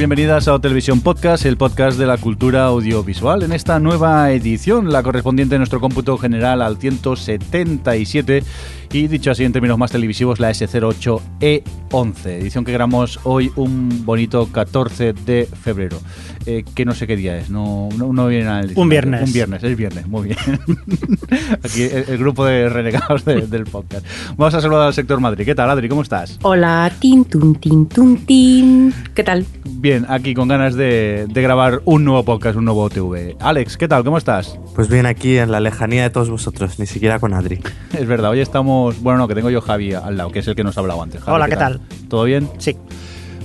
Bienvenidas a Televisión Podcast, el podcast de la cultura audiovisual. En esta nueva edición, la correspondiente a nuestro cómputo general al 177 y dicho así en términos más televisivos, la S08E11, edición que grabamos hoy un bonito 14 de febrero. Eh, que no sé qué día es, no, no, no viene el Un viernes. Un viernes, es viernes, muy bien. Aquí el, el grupo de renegados de- del podcast. Vamos a saludar al sector Madrid. ¿Qué tal, Adri? ¿Cómo estás? Hola, tin, tun, tin, tun, tin. ¿Qué tal? Bien, aquí con ganas de, de grabar un nuevo podcast, un nuevo TV. Alex, ¿qué tal? ¿Cómo estás? Pues bien, aquí en la lejanía de todos vosotros, ni siquiera con Adri. Es verdad, hoy estamos. Bueno, no, que tengo yo Javi al lado, que es el que nos ha hablado antes. Javi, Hola, ¿qué ¿Todo bien? Sí.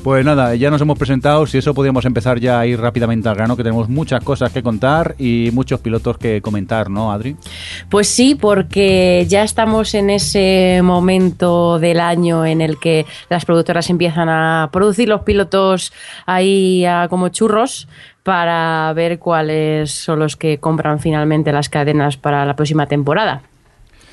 Pues nada, ya nos hemos presentado. Si eso podíamos empezar ya a ir rápidamente al grano, que tenemos muchas cosas que contar y muchos pilotos que comentar, ¿no, Adri? Pues sí, porque ya estamos en ese momento del año en el que las productoras empiezan a producir los pilotos ahí a como churros para ver cuáles son los que compran finalmente las cadenas para la próxima temporada.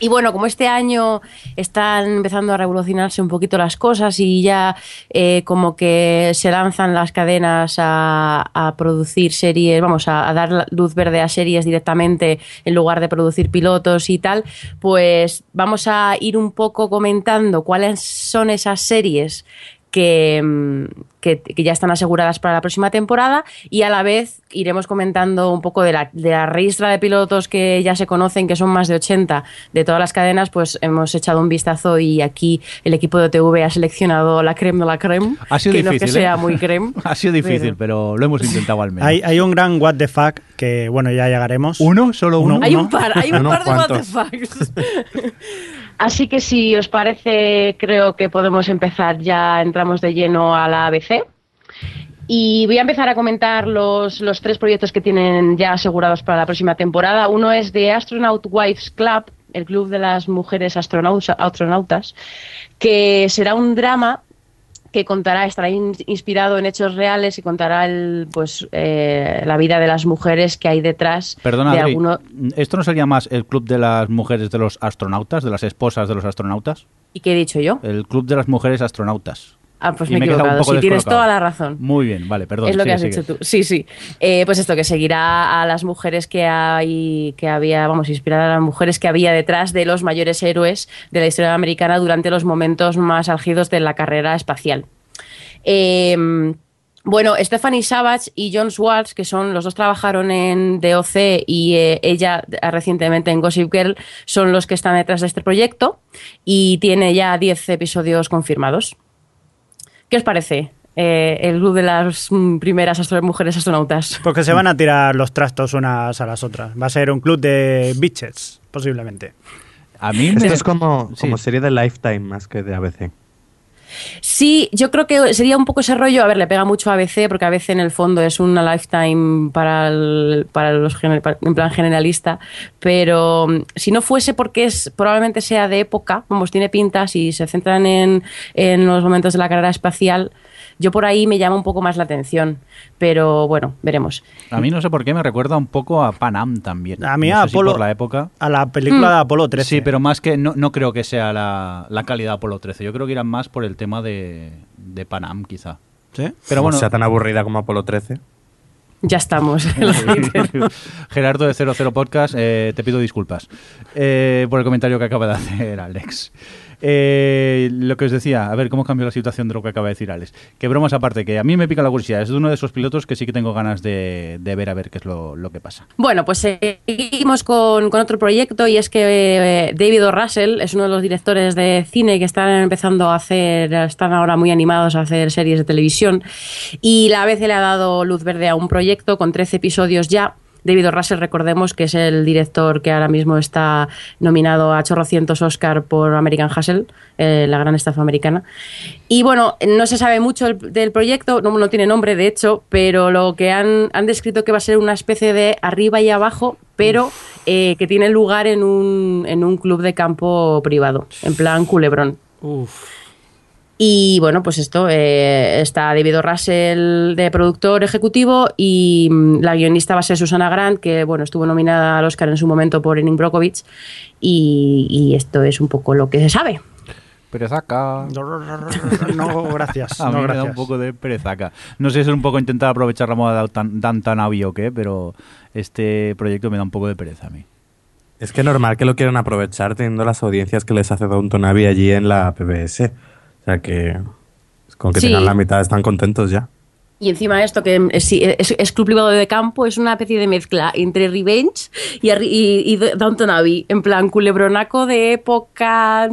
Y bueno, como este año están empezando a revolucionarse un poquito las cosas y ya eh, como que se lanzan las cadenas a, producir series, vamos, a, dar luz verde a series directamente en lugar de producir pilotos y tal, pues vamos a ir un poco comentando cuáles son esas series que, que, que ya están aseguradas para la próxima temporada y a la vez iremos comentando un poco de la, de la ristra de pilotos que ya se conocen, que son más de 80 de todas las cadenas, pues hemos echado un vistazo y aquí el equipo de TV ha seleccionado la creme de la creme, Ha sido que no difícil. que sea ¿eh? muy creme. ha sido difícil, pero... lo hemos intentado al menos. Hay, hay un gran what the fuck que, bueno, ya llegaremos. ¿Uno? ¿Solo uno? Uno. Hay un par, hay un par de what the fucks. Así que si os parece, creo que podemos empezar ya, entramos de lleno a la ABC. Y voy a empezar a comentar los, los tres proyectos que tienen ya asegurados para la próxima temporada. Uno es de Astronaut Wives Club, el club de las mujeres astronautas que será un drama que contará, estará in- inspirado en hechos reales y contará el, pues, eh, la vida de las mujeres que hay detrás Perdona, de Adri, alguno. ¿esto no sería más el club de las mujeres de los astronautas, de las esposas de los astronautas? ¿Y qué he dicho yo? El club de las mujeres astronautas. Ah, pues me he equivocado. Sí, tienes toda la razón. Muy bien, vale, perdón. es lo que has sigue. dicho tú. Sí, sí. Eh, pues esto, que seguirá a las mujeres que hay, que había, vamos, inspirar a las mujeres que había detrás de los mayores héroes de la historia americana durante los momentos más álgidos de la carrera espacial. Eh, bueno, Stephanie Savage y John Schwartz, que son los dos trabajaron en DOC y eh, ella recientemente en Gossip Girl, son los que están detrás de este proyecto y tiene ya 10 episodios confirmados. ¿Qué os parece? eh, el club de las mm, primeras astro- mujeres astronautas. Porque se van a tirar los trastos unas a las otras. Va a ser un club de bitches, posiblemente. A mí Esto me- es como, sí. como serie de Lifetime más que de ABC. Sí, yo creo que sería un poco ese rollo. A ver, le pega mucho a ABC, porque ABC en el fondo es una lifetime para, para los para- en plan generalista. Pero mm, si no fuese porque es probablemente sea de época, vamos, tiene pintas y se centran en, en los momentos de la carrera espacial, yo por ahí me llama un poco más la atención. Pero bueno, veremos. A mí no sé por qué me recuerda un poco a Panam también. A mí no a si Apolo- por la época. A la película de Apolo 13. Sí, pero más que no, no creo que sea la, la calidad Apolo 13. Yo creo que irán más por el tema de, de Panam, quizá. ¿Sí? Pero No bueno, sea tan aburrida como Apolo 13. Ya estamos. Gerardo de 00 Podcast, eh, te pido disculpas eh, por el comentario que acaba de hacer Alex. Eh, lo que os decía, a ver cómo cambió la situación de lo que acaba de decir Alex. Que bromas aparte, que a mí me pica la curiosidad. Es uno de esos pilotos que sí que tengo ganas de, ver a ver qué es lo, que pasa. Bueno, pues seguimos con, otro proyecto y es que eh, David O. Russell es uno de los directores de cine que están empezando a hacer, están ahora muy animados a hacer series de televisión y la ABC le ha dado luz verde a un proyecto con 13 episodios ya David. Russell, recordemos que es el director que ahora mismo está nominado a chorrocientos Oscar por American Hustle, eh, la gran estafa americana. Y bueno, no se sabe mucho del, del proyecto, no, no tiene nombre de hecho, pero lo que han, han descrito que va a ser una especie de arriba y abajo, pero eh, que tiene lugar en un, en un club de campo privado, en plan culebrón. Y bueno, pues esto, eh, está David. Russell de productor ejecutivo y mm, la guionista va a ser Susana Grant, que bueno, estuvo nominada al Oscar en su momento por Erin Brockovich y, y esto es un poco lo que se sabe. Perezaca. No, gracias. A mí no, me da un poco de perezaca. No sé si es un poco intentar aprovechar la moda de Dan- Dan Abbey o qué, pero este proyecto me da un poco de pereza a mí. Es que normal que lo quieran aprovechar teniendo las audiencias que les hace Downton Abbey allí en la PBS. O sea que con que Sí. tengan la mitad están contentos ya. Y encima de esto, que es, sí, es, es club privado de campo, es una especie de mezcla entre Revenge y, y, y Downton Abbey. En plan, culebronaco de época,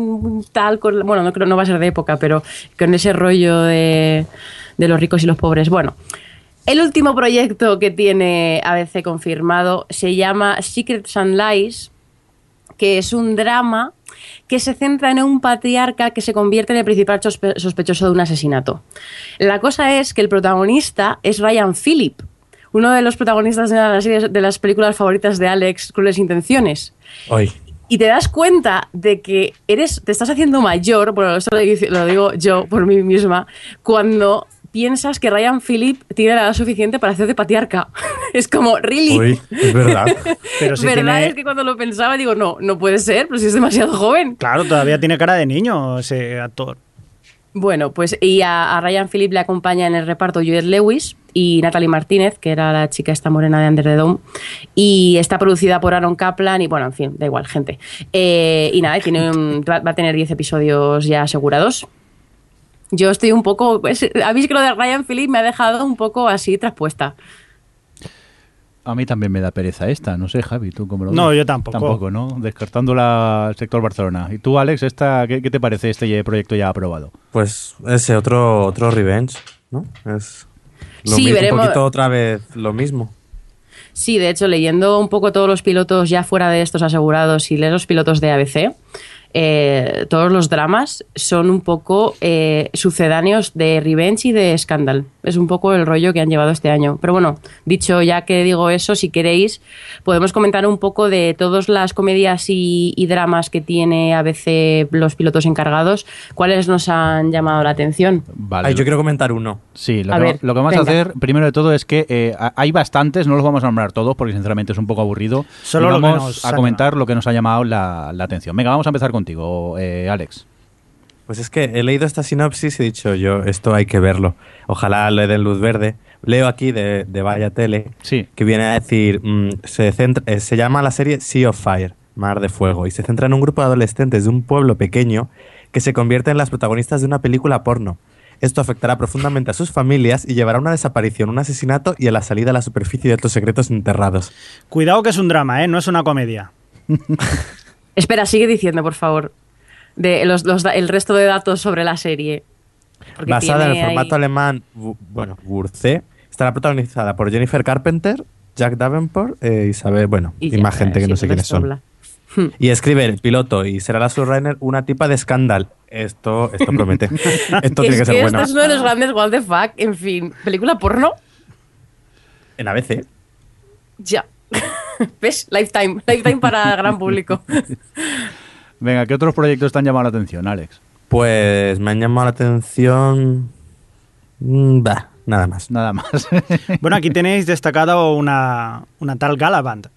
tal. Con, bueno, no creo no va a ser de época, pero con ese rollo de, de los ricos y los pobres. Bueno. El último proyecto que tiene ABC confirmado se llama Secrets and Lies, que es un drama que se centra en un patriarca que se convierte en el principal sospe- sospechoso de un asesinato. La cosa es que el protagonista es Ryan Phillip, uno de los protagonistas de las, series- de las películas favoritas de Alex, Crueles Intenciones. Hoy. Y te das cuenta de que eres, te estás haciendo mayor, bueno, esto lo digo yo por mí misma, cuando piensas que Ryan Phillip tiene la edad suficiente para hacer de patriarca. es como, really. Hoy, es verdad. Pero si ¿Verdad? tiene- Es que cuando lo pensaba digo, no, no puede ser, pero si es demasiado joven. Claro, todavía tiene cara de niño ese actor. Bueno, pues y a, a Ryan Phillip le acompaña en el reparto Juliette Lewis y Natalie Martínez, que era la chica esta morena de Under the Dome, y está producida por Aaron Kaplan y bueno, en fin, da igual, gente. Eh, y nada, tiene un- va, va a tener 10 episodios ya asegurados. Yo estoy un poco, pues, a mí es que lo de Ryan Phillip me ha dejado un poco así traspuesta. A mí también me da pereza esta, no sé, Javi, ¿tú cómo lo No, ves? yo tampoco. Tampoco, ¿no? Descartando la, el sector Barcelona. ¿Y tú, Alex, esta, qué, qué te parece este proyecto ya aprobado? Pues ese otro, otro revenge, ¿no? Es lo Sí, mi- veremos. un poquito otra vez lo mismo. Sí, de hecho, leyendo un poco todos los pilotos ya fuera de estos asegurados y leer los pilotos de ABC, eh, todos los dramas son un poco eh, sucedáneos de Revenge y de Scandal. Es un poco el rollo que han llevado este año. Pero bueno, dicho ya que digo eso, si queréis, podemos comentar un poco de todas las comedias y, y dramas que tiene ABC los pilotos encargados, cuáles nos han llamado la atención. Vale. Ay, yo quiero comentar uno. Sí, lo A que, ver, lo que vamos a hacer, primero de todo, es que eh, ha- hay bastantes, no los vamos a nombrar todos porque sinceramente es un poco aburrido. Solo Y lo que vamos nos a anima. comentar lo que nos ha llamado la, la atención. Venga, vamos a empezar contigo, eh, Alex. Pues es que he leído esta sinopsis y he dicho yo, esto hay que verlo. Ojalá le den luz verde. Leo aquí de, de Vaya Tele Sí. que viene a decir, mm, se, centra- eh, se llama la serie Sea of Fire, Mar de Fuego, y se centra en un grupo de adolescentes de un pueblo pequeño que se convierten en las protagonistas de una película porno. Esto afectará profundamente a sus familias y llevará a una desaparición, un asesinato y a la salida a la superficie de otros secretos enterrados. Cuidado que es un drama, ¿eh? No es una comedia. Espera, sigue diciendo, por favor, de los, el resto de datos sobre la serie. Basada en el ahí- formato alemán, bu- bueno, Wurze, estará protagonizada por Jennifer Carpenter, Jack Davenport, eh, Isabel, bueno, y, ya, más gente que sí, no sé quiénes son. habla. Y escribe el piloto y será la surrunner una tipa de Scandal. Esto, esto promete. esto tiene es que ser bueno. Este es uno de los grandes what the fuck. En fin, película porno, En ABC. ya. ¿Ves? Lifetime. Lifetime para gran público. Venga, ¿qué otros proyectos te han llamado la atención, Alex? Pues me han llamado la atención. Mm, Bah, nada más. Nada más. Bueno, aquí tenéis destacado una, una tal Galaband.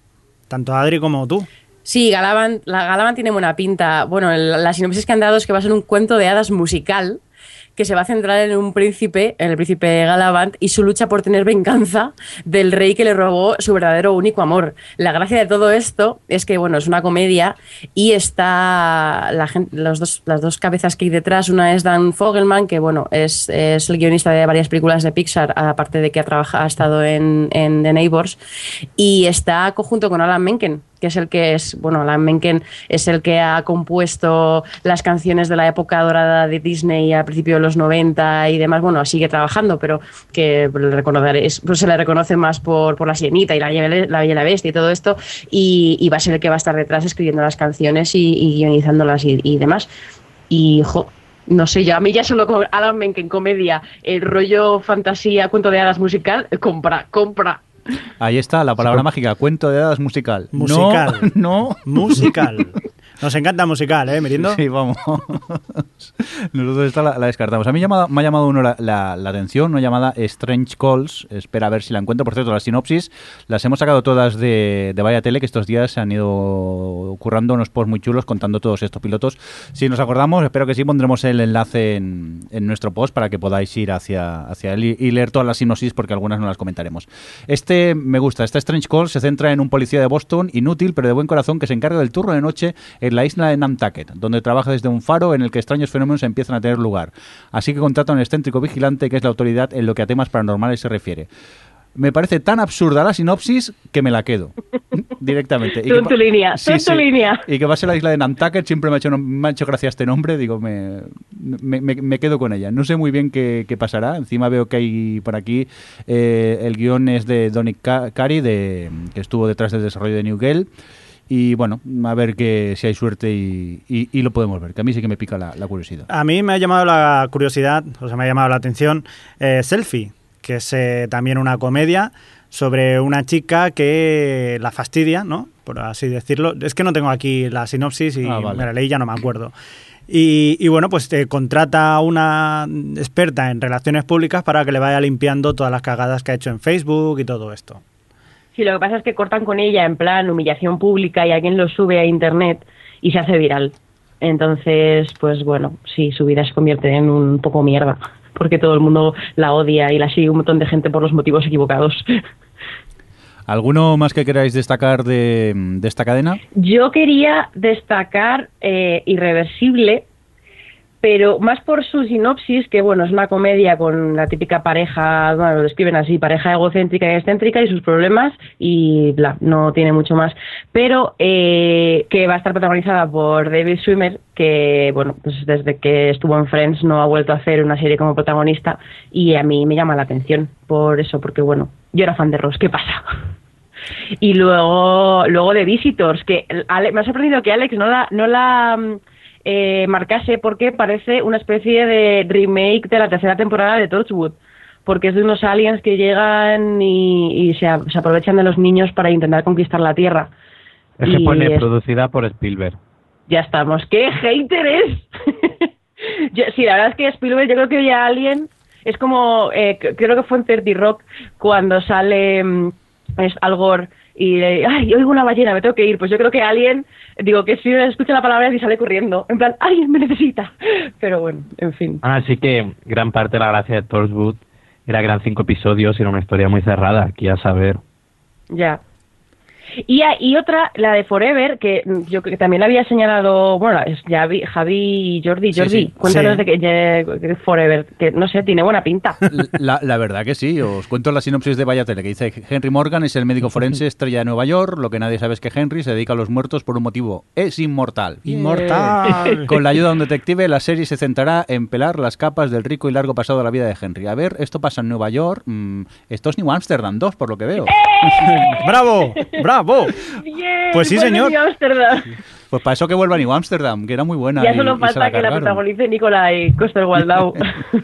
Tanto Adri como tú. Sí, Galavan, la Galavan tiene buena pinta. Bueno, el- la sinopsis que han dado es que va a ser un cuento de hadas musical que se va a centrar en un príncipe, en el príncipe Galavant, y su lucha por tener venganza del rey que le robó su verdadero único amor. La gracia de todo esto es que, bueno, es una comedia y está los dos, las dos cabezas que hay detrás. Una es Dan Fogelman, que, bueno, es, es el guionista de varias películas de Pixar, aparte de que ha, trabajado, ha estado en, en The Neighbors, y está conjunto con Alan Menken, que es el que es, bueno, Alan Menken es el que ha compuesto las canciones de la época dorada de Disney al principio de los 90 y demás, bueno, sigue trabajando, pero que reconoceréis- pues se le reconoce más por, por La Sirenita y La la Bella y la Bestia y todo esto, y, y va a ser el que va a estar detrás escribiendo las canciones y, y guionizándolas y, demás. Y, no sé, yo a mí ya solo con Alan Menken, comedia, el rollo fantasía, cuento de hadas musical, compra, compra. Ahí está la palabra mágica, cuento de hadas musical. No, Musical. No. Musical. Nos encanta musical, ¿eh, Mirindo? Sí, vamos. Nosotros esta la, descartamos. A mí llamada- me ha llamado uno la, la- atención, una llamada Strange Calls. Espera a ver si la encuentro. Por cierto, las sinopsis las hemos sacado todas de, de Vaya Tele, que estos días se han ido currando unos posts muy chulos contando todos estos pilotos. Si nos acordamos, espero que sí, pondremos el enlace en, en nuestro post para que podáis ir hacia, hacia él y, leer todas las sinopsis, porque algunas no las comentaremos. Este me gusta. Este Strange Calls se centra en un policía de Boston inútil, pero de buen corazón, que se encarga del turno de noche la isla de Nantucket, donde trabaja desde un faro en el que extraños fenómenos empiezan a tener lugar. Así que contrata a un excéntrico vigilante que es la autoridad en lo que a temas paranormales se refiere. Me parece tan absurda la sinopsis que me la quedo directamente. Tú en que tu línea, tú en tu línea. Y que va a ser la isla de Nantucket, siempre me ha hecho, me ha hecho gracia este nombre, digo, me, me, me- quedo con ella. No sé muy bien qué, qué pasará, encima veo que hay por aquí, eh, el guion es de Donny Ca- Cary, de, que estuvo detrás del desarrollo de New Gale. Y bueno, a ver que si hay suerte y, y- y lo podemos ver, que a mí sí que me pica la, la curiosidad. A mí me ha llamado la curiosidad, o sea, me ha llamado la atención eh, Selfie, que es eh, también una comedia sobre una chica que la fastidia, ¿no? Por así decirlo. Es que no tengo aquí la sinopsis y Ah, vale. me la leí ya no me acuerdo. Y, y bueno, pues te contrata a una experta en relaciones públicas para que le vaya limpiando todas las cagadas que ha hecho en Facebook y todo esto. Sí, lo que pasa es que cortan con ella en plan humillación pública y alguien lo sube a internet y se hace viral. Entonces, pues bueno, sí, su vida se convierte en un poco mierda, porque todo el mundo la odia y la sigue un montón de gente por los motivos equivocados. ¿Alguno más que queráis destacar de, de esta cadena? Yo quería destacar eh, Irreversible, pero más por su sinopsis, que bueno, es una comedia con la típica pareja, bueno, lo describen así, pareja egocéntrica y excéntrica y sus problemas, y bla, no tiene mucho más. Pero eh, que va a estar protagonizada por David Schwimmer, que bueno, pues desde que estuvo en Friends no ha vuelto a hacer una serie como protagonista, y a mí me llama la atención por eso, porque bueno, yo era fan de Ross, ¿qué pasa? Y luego, luego de Visitors, que me ha sorprendido que Alex no la, no la mm, eh, marcase porque parece una especie de remake de la tercera temporada de Torchwood. Porque es de unos aliens que llegan y, y se, a- se aprovechan de los niños para intentar conquistar la Tierra. Es que pone es- producida por Spielberg. ya estamos. ¡Qué hater es! Yo- sí, la verdad es que Spielberg, yo creo que ya alguien es como, eh, creo que fue en 30 Rock cuando sale mm, es Al Gore y ay, oigo una ballena, me tengo que ir. Pues yo creo que alguien, digo, que Spielberg escucha la palabra y sale corriendo. En plan, alguien me necesita. Pero bueno, en fin. Así que gran parte de la gracia de Torchwood era que eran cinco episodios y era una historia muy cerrada. Aquí a saber. Ya. Y, a- y otra, la de Forever, que yo creo que también la había señalado, bueno, es Javi, Javi y Jordi. Jordi, sí. cuéntanos Sí. de que de- Forever, que no sé, tiene buena pinta. La, la verdad que sí, os cuento la sinopsis de Vaya Tele, que dice Henry Morgan es el médico forense estrella de Nueva York, lo que nadie sabe es que Henry se dedica a los muertos por un motivo, es inmortal. ¡Inmortal! Con la ayuda de un detective, la serie se centrará en pelar las capas del rico y largo pasado de la vida de Henry. A ver, esto pasa en Nueva York, mm, esto es New Amsterdam 2, por lo que veo. ¡Bravo! ¡Bravo! Bien, Pues sí, vuelve señor. Pues para eso que vuelva a New Amsterdam, que era muy buena. Ya y- solo y falta que la protagonice Nicolai Coster-Waldau.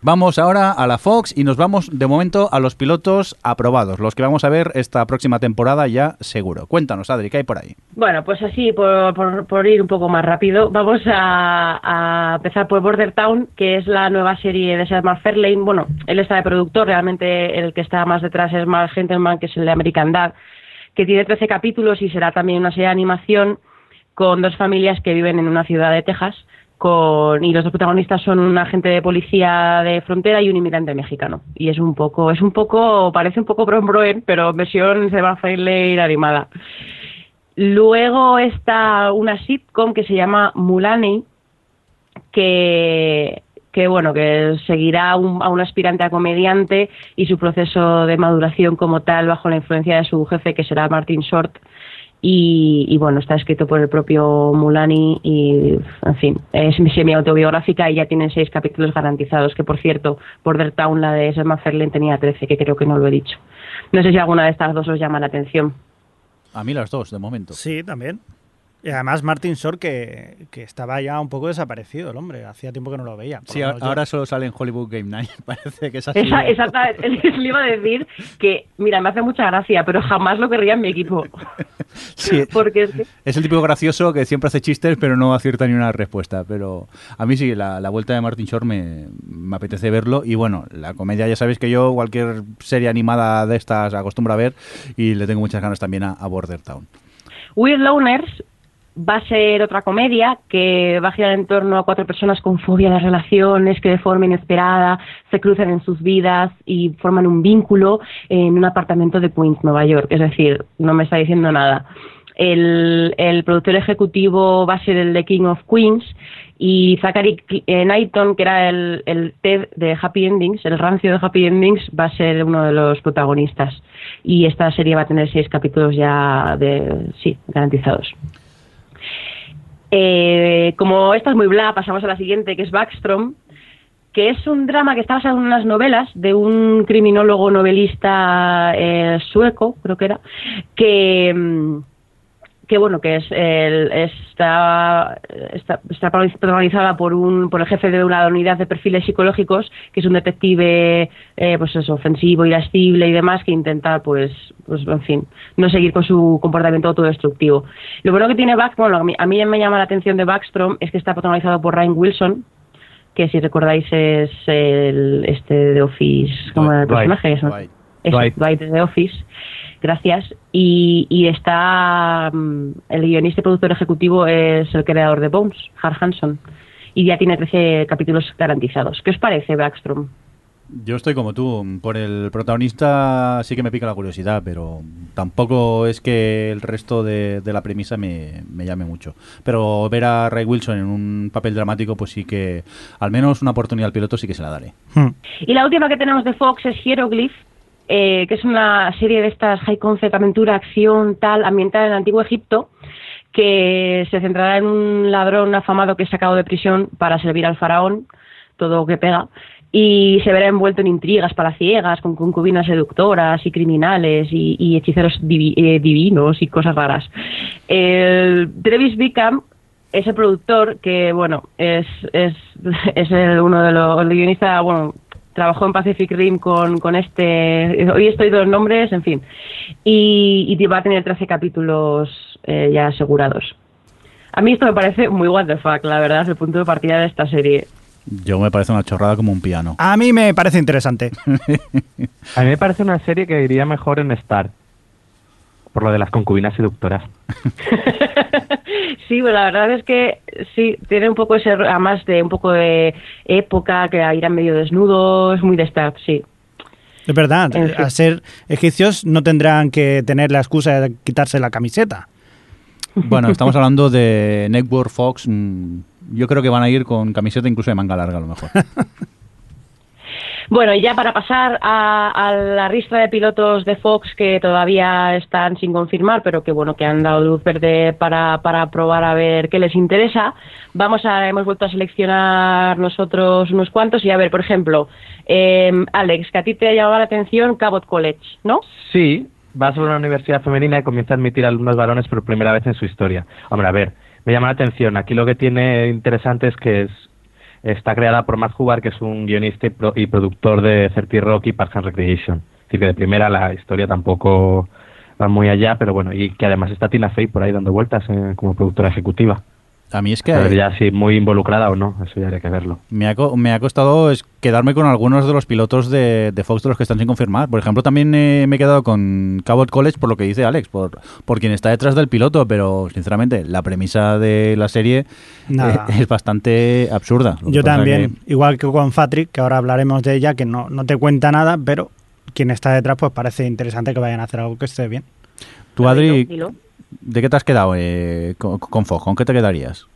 Vamos ahora a la Fox y nos vamos de momento a los pilotos aprobados, los que vamos a ver esta próxima temporada ya seguro. Cuéntanos, Adri, ¿qué hay por ahí? bueno, pues así, por, por- por ir un poco más rápido, vamos a, a empezar por Border Town, que es la nueva serie de Seth MacFarlane. Bueno, él está de productor, realmente el que está más detrás es Mark Gentleman, que es el de American Dad, que tiene 13 capítulos y será también una serie de animación con dos familias que viven en una ciudad de Texas. Con, y los dos protagonistas son un agente de policía de frontera y un inmigrante mexicano. Y es un poco, es un poco, parece un poco Broen, pero versión Seth MacFarlane animada. Luego está una sitcom que se llama Mulaney, que, que bueno, que seguirá a un, a un aspirante a comediante y su proceso de maduración como tal bajo la influencia de su jefe, que será Martin Short. Y, y, bueno, está escrito por el propio Mulani y, en fin, es semi-autobiográfica y ya tiene seis capítulos garantizados, que por cierto, Border Town, la de Seth MacFarlane, tenía 13, que creo que no lo he dicho. No sé si alguna de estas dos os llama la atención. A mí las dos, de momento. Sí, también. Y además Martin Short, que, que, estaba ya un poco desaparecido el hombre, hacía tiempo que no lo veía. Sí, ahora yo. solo sale en Hollywood Game Night, parece que es así. Esa, exactamente, le iba a decir que, mira, me hace mucha gracia, pero jamás lo querría en mi equipo. sí, Porque es, que... es, el tipo gracioso que siempre hace chistes, pero no acierta ni una respuesta. Pero a mí sí, la, la vuelta de Martin Short me, me, apetece verlo. Y bueno, la comedia, ya sabéis que yo cualquier serie animada de estas acostumbro a ver y le tengo muchas ganas también a, a Border Town. Weird Loners va a ser otra comedia que va a girar en torno a cuatro personas con fobia de relaciones que de forma inesperada se cruzan en sus vidas y forman un vínculo en un apartamento de Queens, Nueva York. Es decir, no me está diciendo nada. El, el productor ejecutivo va a ser el de King of Queens y Zachary Knighton, que era el, el Ted de Happy Endings, el rancio de Happy Endings, va a ser uno de los protagonistas. Y esta serie va a tener seis capítulos ya de, sí, garantizados. Eh, como esta es muy bla, pasamos a la siguiente, que es Backstrom, que es un drama que está basado en unas novelas de un criminólogo novelista eh, sueco, creo que era, que, que bueno, que es el, está, está, está protagonizada por un por el jefe de una unidad de perfiles psicológicos, que es un detective, eh, pues eso, ofensivo, irascible y demás, que intenta, pues, pues, en fin, no seguir con su comportamiento autodestructivo. Lo bueno que tiene Back, bueno, a mí, a mí me llama la atención de Backstrom es que está protagonizado por Ryan Wilson, que si recordáis es el este de Office, como el personaje, Dwight. es Dwight de Office gracias. Y, y está um, el guionista y productor ejecutivo es el creador de Bones, Har Hanson, y ya tiene 13 capítulos garantizados. ¿Qué os parece, Backstrom? Yo estoy como tú. Por el protagonista sí que me pica la curiosidad, pero tampoco es que el resto de, de la premisa me, me, llame mucho. Pero ver a Ray Wilson en un papel dramático, pues sí que al menos una oportunidad al piloto sí que se la daré. Hmm. Y la última que tenemos de Fox es Hieroglyph, eh, que es una serie de estas high concept, aventura, acción, tal, ambientada en el antiguo Egipto, que se centrará en un ladrón afamado que es sacado de prisión para servir al faraón, todo que pega, y se verá envuelto en intrigas palaciegas, con concubinas seductoras y criminales y, hechiceros divi eh, divinos y cosas raras. El Travis Bickham es el productor que, bueno, es, es, es el, uno de los guionistas, bueno, trabajó en Pacific Rim con, con este, hoy estoy dos nombres, en fin, y, y va a tener 13 capítulos eh, ya asegurados. A mí esto me parece muy what the fuck, la verdad, es el punto de partida de esta serie. Yo me parece una chorrada como un piano. A mí me parece interesante. A mí me parece una serie que iría mejor en Star. Por lo de las concubinas seductoras. sí, pues la verdad es que sí, tiene un poco ese, además de un poco de época, que irán medio desnudos, muy de Star, sí. Es verdad, al ser egipcios no tendrán que tener la excusa de quitarse la camiseta. Bueno, estamos hablando de Network Fox. Yo creo que van a ir con camiseta incluso de manga larga a lo mejor. Bueno, y ya para pasar a, a, la ristra de pilotos de Fox que todavía están sin confirmar, pero que bueno, que han dado luz verde para, para probar a ver qué les interesa, vamos a, hemos vuelto a seleccionar nosotros unos cuantos y a ver, por ejemplo, eh, Alex, que a ti te ha llamado la atención Cabot College, ¿no? Sí, va sobre una universidad femenina y comienza a admitir alumnos varones por primera vez en su historia. Hombre, a ver, me llama la atención. Aquí lo que tiene interesante es que es está creada por Matt Hubbard, que es un guionista y, pro y productor de 30 Rock y Parks and Recreation. Así que de primera la historia tampoco va muy allá, pero bueno, y que además está Tina Fey por ahí dando vueltas eh, como productora ejecutiva. A mí es que... Pero ya sí, muy involucrada o no, eso ya habría que verlo. Me ha, me ha costado es quedarme con algunos de los pilotos de, de, Fox de los que están sin confirmar. Por ejemplo, también eh, me he quedado con Cabot College por lo que dice Alex, por, por quien está detrás del piloto, pero sinceramente la premisa de la serie eh, es bastante absurda. Yo también, que... igual que con Fatrick, que ahora hablaremos de ella, que no, no te cuenta nada, pero quien está detrás pues parece interesante que vayan a hacer algo que esté bien. Tú, Adri... ¿De qué te has quedado eh, con, con Fox? ¿Con qué te quedarías?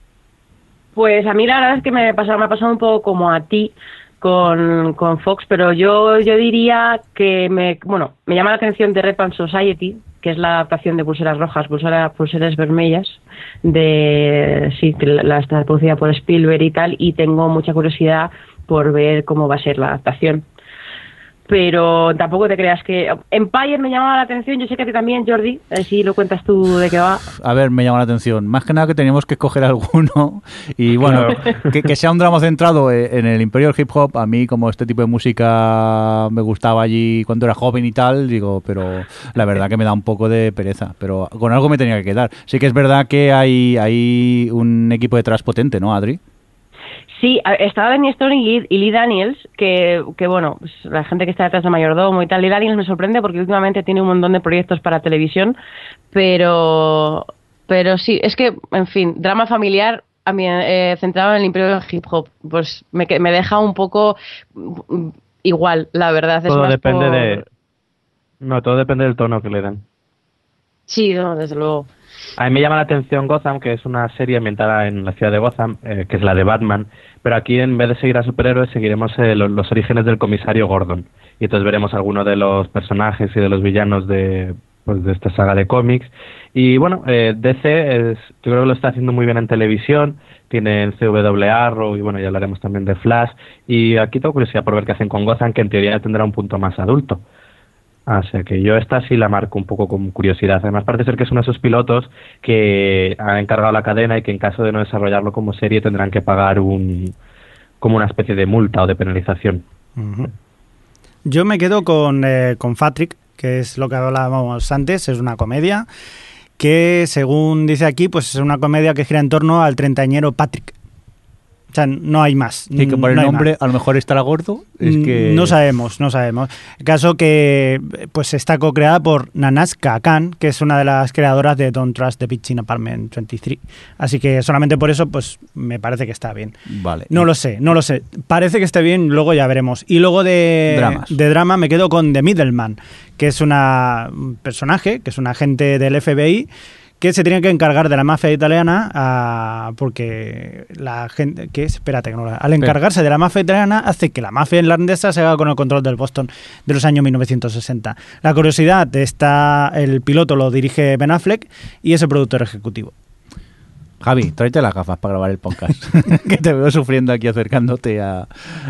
Pues a mí la verdad es que me, ha pasado, me ha pasado un poco como a ti con, con Fox, pero yo, yo diría que me, bueno, me llama la atención de Red Band Society, que es la adaptación de Pulseras Rojas, Pulseras, Pulseras Vermellas, de sí, que la está producida por Spielberg y tal, y tengo mucha curiosidad por ver cómo va a ser la adaptación pero tampoco te creas que Empire me llamaba la atención, yo sé que a ti también, Jordi, a ver si lo cuentas tú de qué va. A ver, me llama la atención. Más que nada que teníamos que escoger alguno y bueno, que, que, sea un drama centrado e, en el imperio del hip hop. A mí, como este tipo de música me gustaba allí cuando era joven y tal, digo, pero la verdad que me da un poco de pereza. Pero con algo me tenía que quedar. Sí que es verdad que hay, hay un equipo detrás potente, ¿no, Adri? Sí, estaba Benny Stone y Lee, Daniels, que, que, bueno, pues, la gente que está detrás de Mayordomo y tal. Lee Daniels me sorprende porque últimamente tiene un montón de proyectos para televisión, pero, pero sí, es que, en fin, drama familiar a mí, eh, centrado en el imperio del hip hop, pues me, me deja un poco igual, la verdad. Todo depende de. No, todo depende del tono que le dan. Sí, no, desde luego. A mí me llama la atención Gotham, que es una serie ambientada en la ciudad de Gotham, eh, que es la de Batman, pero aquí en vez de seguir a superhéroes seguiremos eh, los, orígenes del comisario Gordon. Y entonces veremos algunos de los personajes y de los villanos de, pues, de esta saga de cómics. Y bueno, eh, DC es, yo creo que lo está haciendo muy bien en televisión, tiene el CW Arrow y bueno, ya hablaremos también de Flash. Y aquí tengo curiosidad por ver qué hacen con Gotham, que en teoría tendrá un punto más adulto. Sea que yo esta sí la marco un poco con curiosidad. Además parece ser que es uno de esos pilotos que han encargado la cadena y que en caso de no desarrollarlo como serie tendrán que pagar un como una especie de multa o de penalización. Yo me quedo con, eh, con Patrick, que es lo que hablábamos antes, es una comedia que según dice aquí, pues es una comedia que gira en torno al treintañero Patrick o sea, no hay más. Sí, que por el nombre a lo mejor estará gordo. Es mm, que... No sabemos, no sabemos. El caso que pues está co-creada por Nanaska Khan, que es una de las creadoras de Don't Trust the Bitch in Apartment 23. Así que solamente por eso, pues me parece que está bien. Vale. No lo sé, no lo sé. Parece que esté bien, luego ya veremos. Y luego de, de drama me quedo con The Middleman, que es una, un personaje, que es un agente del FBI que se tiene que encargar de la mafia italiana ah, porque la gente que espérate al encargarse de la mafia italiana hace que la mafia irlandesa se haga con el control del Boston de los años 1960 la curiosidad está el piloto lo dirige Ben Affleck y es el productor ejecutivo Javi, tráete las gafas para grabar el podcast, que te veo sufriendo aquí acercándote a,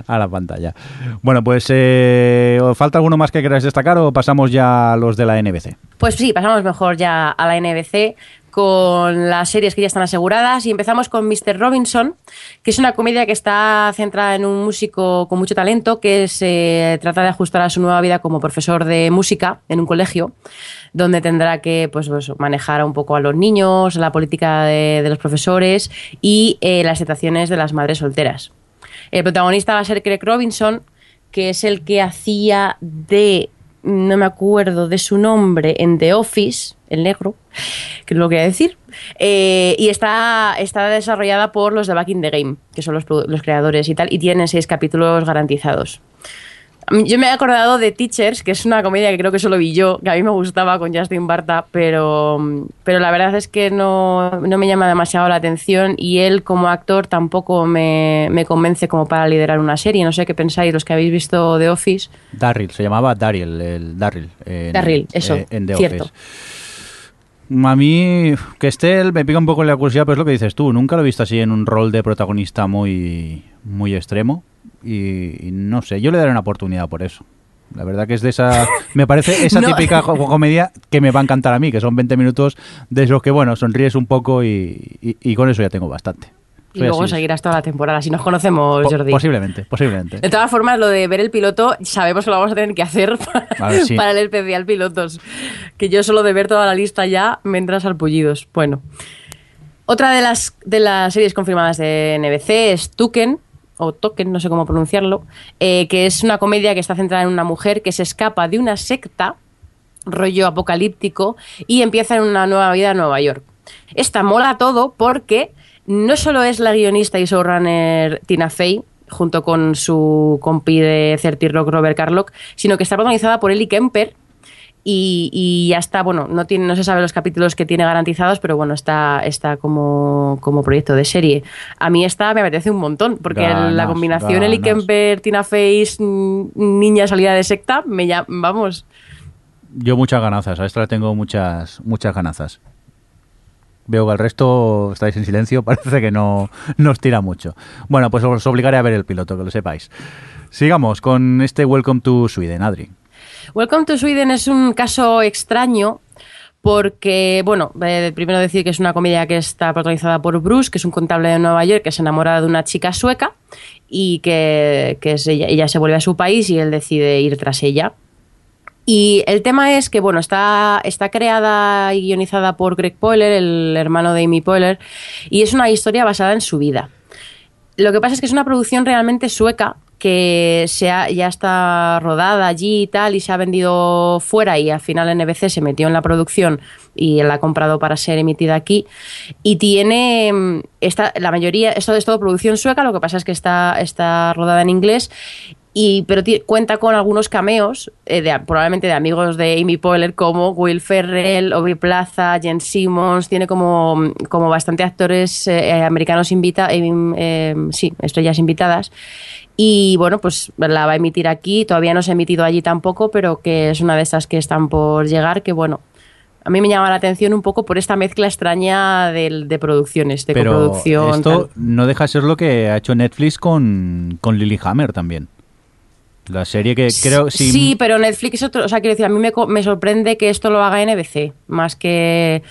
la pantalla. Bueno, pues eh, ¿falta alguno más que queráis destacar o pasamos ya a los de la NBC? Pues sí, pasamos mejor ya a la NBC con las series que ya están aseguradas y empezamos con Mr. Robinson, que es una comedia que está centrada en un músico con mucho talento que se trata de ajustar a su nueva vida como profesor de música en un colegio, donde tendrá que pues, pues manejar un poco a los niños, la política de, los profesores y eh, las situaciones de las madres solteras. El protagonista va a ser Craig Robinson, que es el que hacía de no me acuerdo de su nombre, en The Office, el negro, que es lo que voy a decir, eh, y está, está desarrollada por los de Back in the Game, que son los, los creadores y tal, y tiene seis capítulos garantizados. Yo me he acordado de Teachers, que es una comedia que creo que solo vi yo, que a mí me gustaba con Justin Barta, pero, pero la verdad es que no, me llama demasiado la atención y él como actor tampoco me, convence como para liderar una serie. No sé qué pensáis los que habéis visto The Office. Darryl, se llamaba Daryl, el Darryl. Darryl, eso, eh, en The cierto. A mí, que esté él me pica un poco la curiosidad, pero es lo que dices tú. Nunca lo he visto así en un rol de protagonista muy, muy extremo y, no sé, yo le daré una oportunidad por eso. La verdad que es de esa... Me parece esa típica comedia que me va a encantar a mí, que son 20 minutos de esos que, bueno, sonríes un poco y, con eso ya tengo bastante. y luego seguirás toda la temporada, si nos conocemos, Jordi. Posiblemente, posiblemente. De todas formas, lo de ver el piloto, sabemos que lo vamos a tener que hacer para, el especial pilotos. Que yo solo de ver toda la lista ya me entras al pullidos. Bueno. Otra de las, de las series confirmadas de NBC es Tuken, o Token, no sé cómo pronunciarlo, eh, que es una comedia que está centrada en una mujer que se escapa de una secta, rollo apocalíptico, y empieza en una nueva vida en Nueva York. Esta mola todo porque no solo es la guionista y showrunner Tina Fey, junto con su compi de Certi Rock Robert Carlock, sino que está protagonizada por Ellie Kemper, y, ya está, bueno, no, tiene, no se sabe los capítulos que tiene garantizados, pero bueno, está, está como, como proyecto de serie. A mí esta me apetece un montón, porque la combinación Eli Kemper, Tina Face, niña salida de secta, me vamos. Yo muchas ganazas, a esta le tengo muchas, muchas ganazas. Veo que el resto estáis en silencio, parece que no nos tira mucho. Bueno, pues os obligaré a ver el piloto, que lo sepáis. Sigamos con este Welcome to Sweden, Adri. Welcome to Sweden es un caso extraño porque, bueno, eh, primero decir que es una comedia que está protagonizada por Bruce, que es un contable de Nueva York que se enamora de una chica sueca y que, que ella, ella se vuelve a su país y él decide ir tras ella. Y el tema es que, bueno, está, está creada y guionizada por Greg Poehler, el hermano de Amy Poehler, y es una historia basada en su vida. Lo que pasa es que es una producción realmente sueca que se ha- ya está rodada allí y tal y se ha vendido fuera y al final NBC se metió en la producción y la ha comprado para ser emitida aquí y tiene mm, esta, la mayoría, esto es todo producción sueca, lo que pasa es que está, está rodada en inglés y, pero cuenta con algunos cameos, eh, de, probablemente de amigos de Amy Poehler, como Will Ferrell, Aubrey Plaza, Jen Simmons. Tiene como, como bastante actores eh, eh, americanos invitados, sí, estrellas invitadas. Y bueno, pues la va a emitir aquí. Todavía no se ha emitido allí tampoco, pero que es una de esas que están por llegar. Que bueno, a mí me llama la atención un poco por esta mezcla extraña de, producciones, de Pero coproducción. esto tal. no deja de ser lo que ha hecho Netflix con, con Lilyhammer también. La serie que creo... si- Sí, pero Netflix es otro. O sea, quiero decir, a mí me, me sorprende que esto lo haga NBC, más que.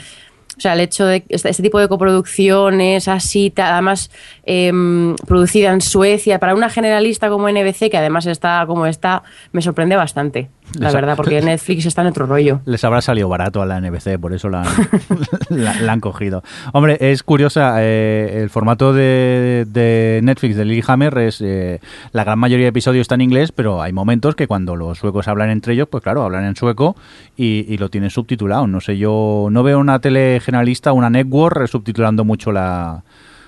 O sea, el hecho de este, este tipo de coproducciones así, además em, producida en Suecia, para una generalista como NBC, que además está como está, me sorprende bastante, la verdad, porque Netflix está en otro rollo. Les habrá salido barato a la NBC, por eso la, la- la han cogido. Hombre, es curiosa, eh, el formato de, de Netflix de Lilyhammer es, eh, la gran mayoría de episodios está en inglés, pero hay momentos que cuando los suecos hablan entre ellos, pues claro, hablan en sueco y, y lo tienen subtitulado. No sé, yo no veo una tele generalista, una network, subtitulando mucho la,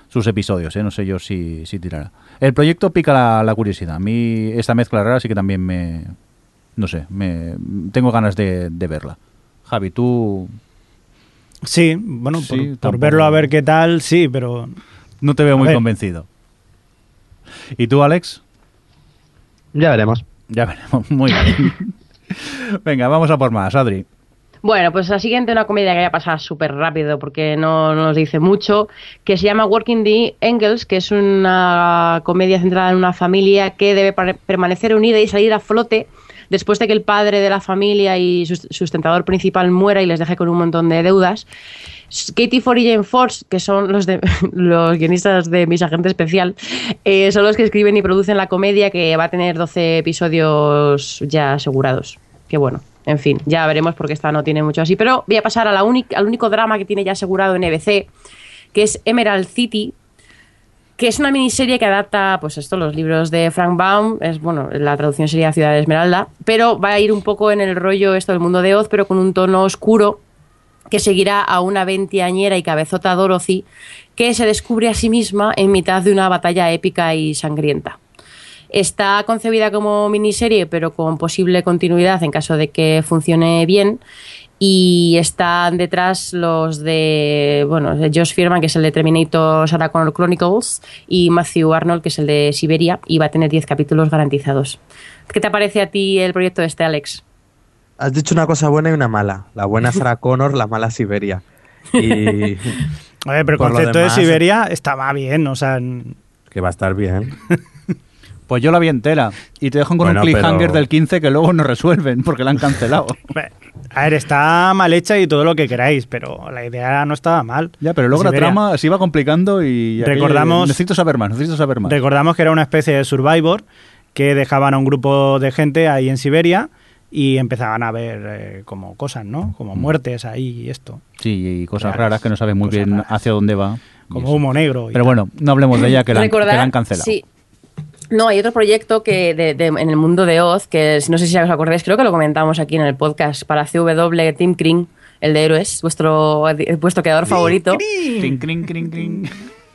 sus episodios, ¿eh? no sé yo si, si tirará. El proyecto pica la, la curiosidad. A mí esta mezcla rara sí que también me... No sé, me, tengo ganas de, de verla. Javi, tú Sí, bueno, por, Sí, por tampoco- verlo a ver qué tal, sí, pero no te veo A muy ver. convencido. ¿Y tú, Alex? Ya veremos. Ya veremos. Muy bien. Venga, vamos a por más, Adri. Bueno, pues la siguiente una comedia que voy a pasar súper rápido porque no, no nos dice mucho, que se llama Working the Angels, que es una comedia centrada en una familia que debe permanecer unida y salir a flote después de que el padre de la familia y sus- sustentador principal muera y les deje con un montón de deudas. Katie Ford y Jane Force, que son los, de, los guionistas de Mis Agente Especial, eh, son los que escriben y producen la comedia que va a tener 12 episodios ya asegurados. Que bueno, en fin, ya veremos porque esta no tiene mucho así. Pero voy a pasar al único drama que tiene ya asegurado en EBC, que es Emerald City, que es una miniserie que adapta, pues esto, los libros de Frank Baum, es bueno, la traducción sería Ciudad de Esmeralda, pero va a ir un poco en el rollo esto del mundo de Oz, pero con un tono oscuro que seguirá a una veinteañera y cabezota Dorothy que se descubre a sí misma en mitad de una batalla épica y sangrienta. Está concebida como miniserie, pero con posible continuidad en caso de que funcione bien. Y están detrás los de, bueno, de Josh Firman, que es el de Terminator Sarah Connor Chronicles, y Matthew Arnold, que es el de Siberia, y va a tener 10 capítulos garantizados. ¿Qué te parece a ti el proyecto este, Alex? Has dicho una cosa buena y una mala. La buena Sarah Connor, la mala Siberia. Y a ver, pero el concepto demás- de Siberia estaba bien, o sea, que va a estar bien. Pues yo la vi entera y te dejan con Bueno, un cliffhanger pero- del 15 que luego no resuelven porque la han cancelado. a ver, está mal hecha y todo lo que queráis, pero la idea no estaba mal. ya, pero luego la trama se iba complicando y... Recordamos- Necesito saber más, necesito saber más. Recordamos que era una especie de Survivor que dejaban a un grupo de gente ahí en Siberia y empezaban a ver eh, como cosas, ¿no? Mm. Como muertes ahí y esto. Sí, y cosas Raras, raras que no sabes muy bien raras. hacia dónde va. Como humo negro. y Pero tal. bueno, no hablemos de ella que la, han- que la han cancelado. Sí. No, hay otro proyecto que de- de- en el mundo de Oz, que es- no sé si os acordáis, creo que lo comentamos aquí en el podcast para CW Team Kring, el de Héroes, vuestro, vuestro creador favorito, Crin, crin, crin, crin.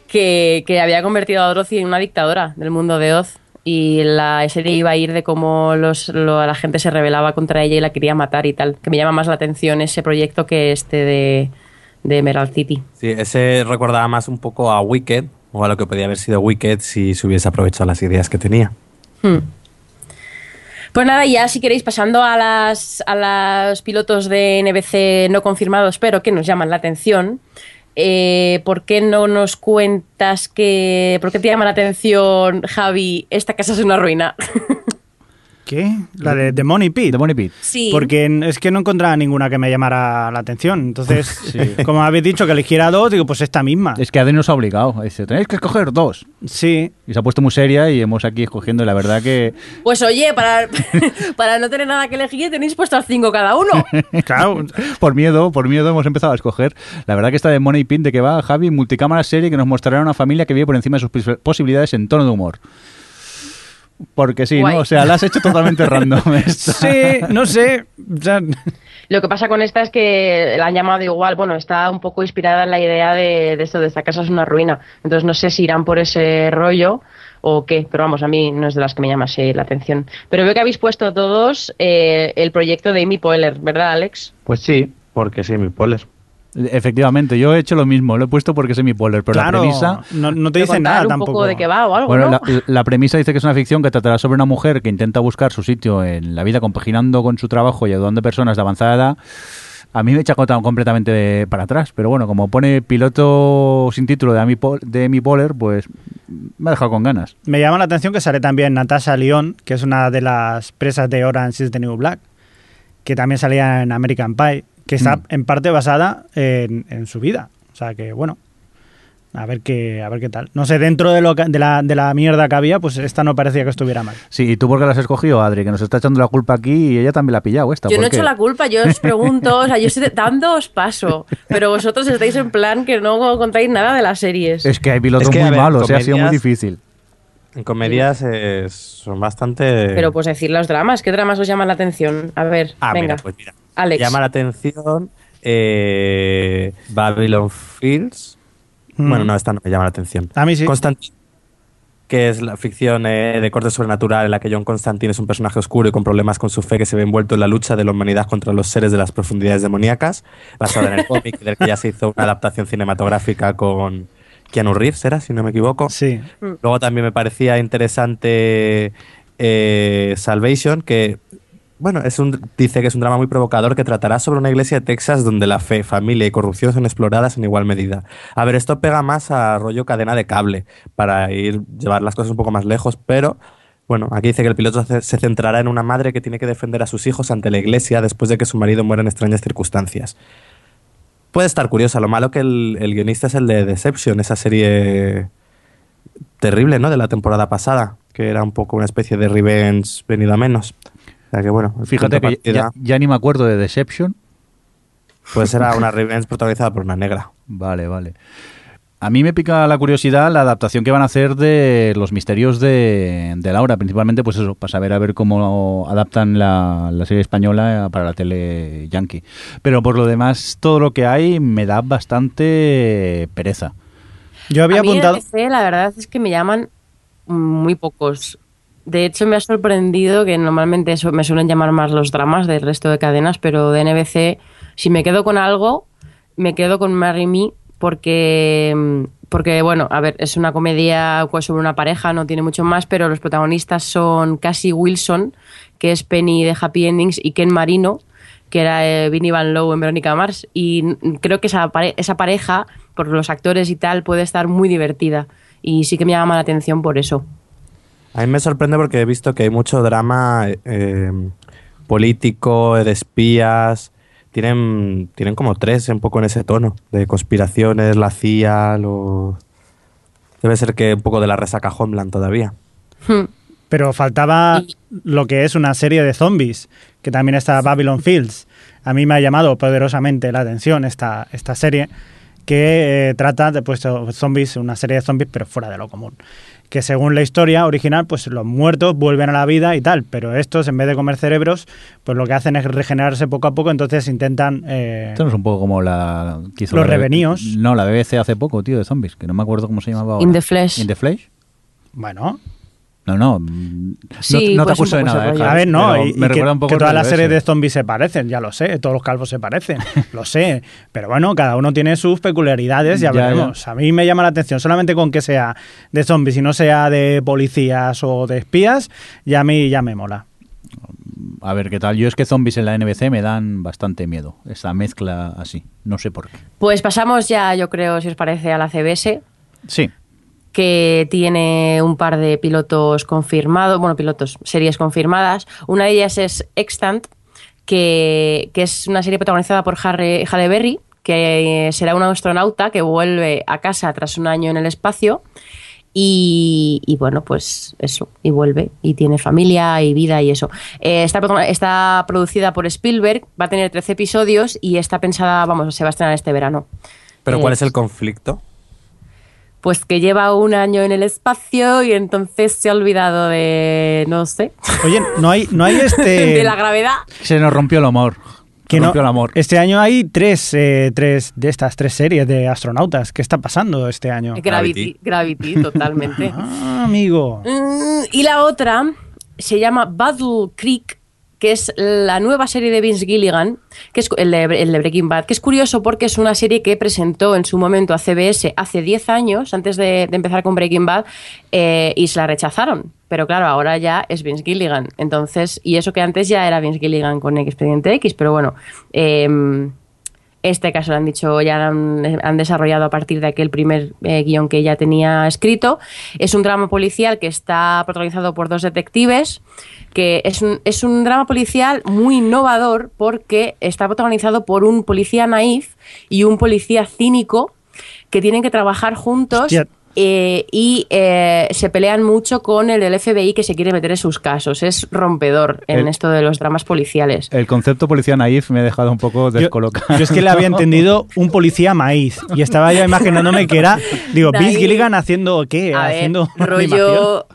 que, que había convertido a Dorothy en una dictadora del mundo de Oz. Y la serie iba a ir de cómo los, lo- la gente se rebelaba contra ella y la quería matar y tal. Que me llama más la atención ese proyecto que este de, de Emerald City. Sí, ese recordaba más un poco a Wicked, o a lo que podía haber sido Wicked si se hubiese aprovechado las ideas que tenía. Hmm. Pues nada, ya si queréis, pasando a las a los pilotos de NBC no confirmados, pero que nos llaman la atención. eh, ¿Por qué no nos cuentas que. ¿Por qué te llama la atención, Javi? Esta casa es una ruina. ¿Qué? La de, de Money Pit. De Money Pit. sí. Porque es que no encontraba ninguna que me llamara la atención. Entonces, como habéis dicho que eligiera dos, digo, pues esta misma. Es que Adri nos ha obligado. Dice, tenéis que escoger dos. Sí. Y se ha puesto muy seria y hemos aquí escogiendo. Y la verdad que Pues oye, para, para no tener nada que elegir, tenéis puesto al 5 cada uno. Claro. por miedo, por miedo hemos empezado a escoger. La verdad que esta de Money Pin de que va Javi, multicámara serie que nos mostrará una familia que vive por encima de sus pos- posibilidades en tono de humor. Porque sí, Guay. ¿no? O sea, la has hecho totalmente random. esta. Sí, no sé. O sea, Lo que pasa con esta es que la han llamado igual, bueno, está un poco inspirada en la idea de, de esto, de esta casa es una ruina. Entonces no sé si irán por ese rollo o qué, pero vamos, a mí no es de las que me llama así la atención. Pero veo que habéis puesto todos eh, el proyecto de Amy Poehler, ¿verdad, Alex? Pues sí, porque sí, mi poler. Efectivamente, yo he hecho lo mismo. Lo he puesto porque es mi poler, pero claro, la premisa... no, no te ¿Puedo dice nada un tampoco. poco de qué va o algo, Bueno, ¿no? la, la premisa dice que es una ficción que tratará sobre una mujer que intenta buscar su sitio en la vida compaginando con su trabajo y ayudando a personas de avanzada edad. A mí me echa cota- completamente de- para atrás, pero bueno, como pone piloto sin título de Amy, Pol- de Amy Poehler, pues me ha dejado con ganas. Me llama la atención que sale también Natasha Lyon, que es una de las presas de Orange is the New Black, que también salía en American Pie, que está Mm. en parte basada en, en su vida. O sea que, bueno, a ver qué, a ver qué tal. No sé, dentro de, lo que- de, la, de la mierda que había, pues esta no parecía que estuviera mal. Sí, ¿y tú por qué la has escogido, Adri? Que nos está echando la culpa aquí y ella también la ha pillado esta. Yo no ¿por he hecho la culpa, yo os pregunto, o sea, yo estoy dándoos paso, pero vosotros estáis en plan que no contáis nada de las series. Es que hay pilotos Es que, a muy ver, malos, eh, ha sido muy difícil. En comedias eh, son bastante... Pero pues decir los dramas, ¿qué dramas os llaman la atención? A ver, Ah, venga. mira, pues mira. Alex. Llama la atención eh, Babylon Fields. Mm. Bueno, no, esta no me llama la atención. A mí sí. Constantine, que es la ficción eh, de corte sobrenatural en la que John Constantine es un personaje oscuro y con problemas con su fe que se ve envuelto en la lucha de la humanidad contra los seres de las profundidades demoníacas, basada en el cómic del que ya se hizo una adaptación cinematográfica con Keanu Reeves, ¿era? Si no me equivoco. Sí. Luego también me parecía interesante eh, Salvation, que bueno, es un, dice que es un drama muy provocador que tratará sobre una iglesia de Texas donde la fe, familia y corrupción son exploradas en igual medida. A ver, esto pega más a rollo cadena de cable para ir llevar las cosas un poco más lejos, pero bueno, aquí dice que el piloto se centrará en una madre que tiene que defender a sus hijos ante la iglesia después de que su marido muera en extrañas circunstancias. Puede estar curiosa, lo malo que el, el guionista es el de Deception, esa serie terrible, ¿no? De la temporada pasada, que era un poco una especie de revenge venido a menos. O sea que bueno, Fíjate que ya, ni me acuerdo de Deception. pues era una revenge protagonizada por una negra. Vale, vale. A mí me pica la curiosidad la adaptación que van a hacer de los misterios de, de Laura, principalmente pues eso, para saber a ver cómo adaptan la, la serie española para la tele yankee. Pero por lo demás, todo lo que hay me da bastante pereza. Yo había a mí en apuntado. NBC, la verdad es que me llaman muy pocos. De hecho, me ha sorprendido que normalmente eso me suelen llamar más los dramas del resto de cadenas, pero de NBC, si me quedo con algo, me quedo con Marry Me porque, porque, bueno, a ver, es una comedia pues, sobre una pareja, no tiene mucho más, pero los protagonistas son Cassie Wilson, que es Penny de Happy Endings, y Ken Marino, que era eh, Vinnie Van Lowe en Verónica Mars. Y creo que esa, pare- esa pareja, por los actores y tal, puede estar muy divertida. Y sí que me llama la atención por eso. A mí me sorprende porque he visto que hay mucho drama eh, político, de espías. Tienen, tienen como tres un poco en ese tono, de conspiraciones, la CIA, lo... Debe ser que un poco de la resaca Homeland todavía. Hmm. Pero faltaba lo que es una serie de zombies, que también está Babylon Fields. A mí me ha llamado poderosamente la atención esta, esta serie, que eh, trata de pues, zombies, una serie de zombies, pero fuera de lo común. Que según la historia original, pues los muertos vuelven a la vida y tal, pero estos, en vez de comer cerebros, pues lo que hacen es regenerarse poco a poco, entonces intentan... eh, Esto no es un poco como la que hizo Los la Reveníos. No, la BBC hace poco, tío, de zombies, que no me acuerdo cómo se llamaba ahora. In the Flesh. In the Flesh. bueno, No, no. Sí, no, no te pues acuso de poco nada, eh, A ver, no, y, y me que, recuerda un poco que todas las series de zombies se parecen, ya lo sé, todos los calvos se parecen, lo sé, pero bueno, cada uno tiene sus peculiaridades, ya, Ya, veremos. A mí me llama la atención, solamente con que sea de zombies y no sea de policías o de espías, ya a mí ya me mola. a ver qué tal. Yo es que zombies en la NBC me dan bastante miedo, esa mezcla así, no sé por qué. Pues pasamos ya, yo creo, si os parece, a la CBS, Sí, que tiene un par de pilotos confirmados, bueno, pilotos, series confirmadas. Una de ellas es Extant, que, que es una serie protagonizada por Harry, Halle Berry, que eh, será un astronauta que vuelve a casa tras un año en el espacio. Y, y bueno, pues eso, y vuelve, y tiene familia y vida y eso. Eh, está, está producida por Spielberg, va a tener 13 episodios y está pensada, vamos, se va a estrenar este verano. Pero ¿cuál Eh, es el conflicto? Pues que lleva un año en el espacio y entonces se ha olvidado de, no sé, Oye, no hay, no hay este. de la gravedad. se nos rompió el amor. que no- rompió el amor. Este año hay tres, eh, tres de estas tres series de astronautas. ¿Qué está pasando este año? Gravity, Gravity, totalmente. Ah, amigo. Mm, y la otra se llama Battle Creek, que es la nueva serie de Vince Gilligan, que es el de, Breaking Bad, que es curioso porque es una serie que presentó en su momento a CBS hace 10 años, antes de, empezar con Breaking Bad, eh, y se la rechazaron. Pero claro, ahora ya es Vince Gilligan. Entonces, y eso que antes ya era Vince Gilligan con Expediente X, pero bueno. em, este caso lo han dicho, ya han, han desarrollado a partir de aquel primer eh, guion que ya tenía escrito. Es un drama policial que está protagonizado por dos detectives, que es un, es un drama policial muy innovador porque está protagonizado por un policía naif y un policía cínico que tienen que trabajar juntos. Eh, y eh, se pelean mucho con el del FBI que se quiere meter en sus casos. Es rompedor en El- esto de los dramas policiales. El concepto policía naif me ha dejado un poco descolocado. yo es que le había entendido un policía maíz y estaba yo imaginándome que era, digo. Vince Gilligan haciendo qué, A ver, haciendo animación. rollo,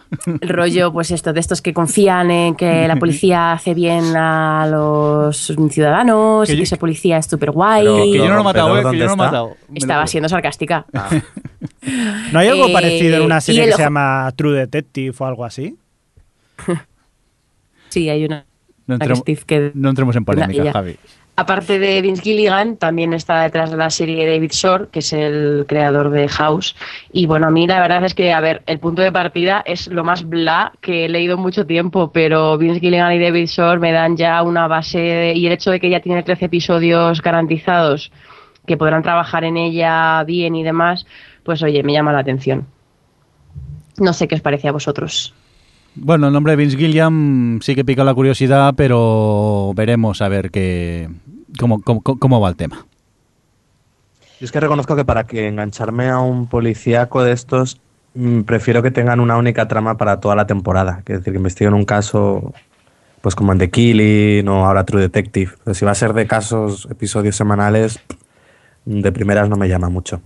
rollo, pues esto, de estos que confían en que la policía hace bien a los ciudadanos Que y que ese policía es súper guay. Que yo no lo he ¿Rompedor matado, eh, que yo no lo he matado. Estaba siendo sarcástica. ¿No hay algo Eh, parecido en una serie el que ojo- se llama True Detective o algo así? Sí, hay una. No entremos, que- no entremos en polémica. Javi. Aparte de Vince Gilligan, también está detrás de la serie David Shore, que es el creador de House. Y bueno, a mí la verdad es que, a ver, el punto de partida es lo más bla que he leído mucho tiempo, pero Vince Gilligan y David Shore me dan ya una base. de- y el hecho de que ya tiene 13 episodios garantizados, que podrán trabajar en ella bien y demás, pues oye, me llama la atención. No sé qué os parece a vosotros. Bueno, el nombre de Vince Gilliam sí que pica la curiosidad, pero veremos a ver qué, cómo, cómo, cómo va el tema. Yo es que reconozco que para que engancharme a un policíaco de estos, mm, prefiero que tengan una única trama para toda la temporada. Es decir, que investiguen un caso, pues como en The Killing o ahora True Detective. Si va a ser de casos, episodios semanales, de primeras no me llama mucho.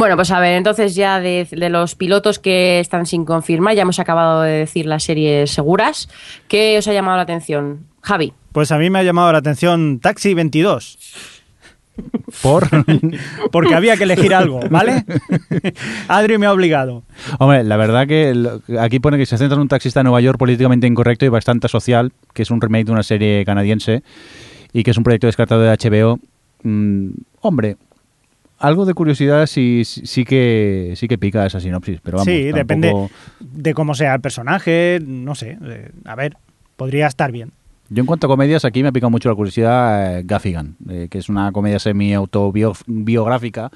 Bueno, pues a ver, entonces ya de, de los pilotos que están sin confirmar, ya hemos acabado de decir las series seguras. ¿Qué os ha llamado la atención? Javi. Pues a mí me ha llamado la atención Taxi 22, Por. porque había que elegir algo, ¿vale? Adri me ha obligado. Hombre, la verdad que lo- aquí pone que se centra en un taxista de Nueva York políticamente incorrecto y bastante social, que es un remake de una serie canadiense y que es un proyecto descartado de HBO. Mm, hombre, algo de curiosidad sí, sí, sí que sí que pica esa sinopsis, pero vamos. sí, tampoco- depende de cómo sea el personaje, no sé. eh, A ver, podría estar bien. Yo en cuanto a comedias, aquí me ha picado mucho la curiosidad eh, Gaffigan, eh, que es una comedia semi-autobiográfica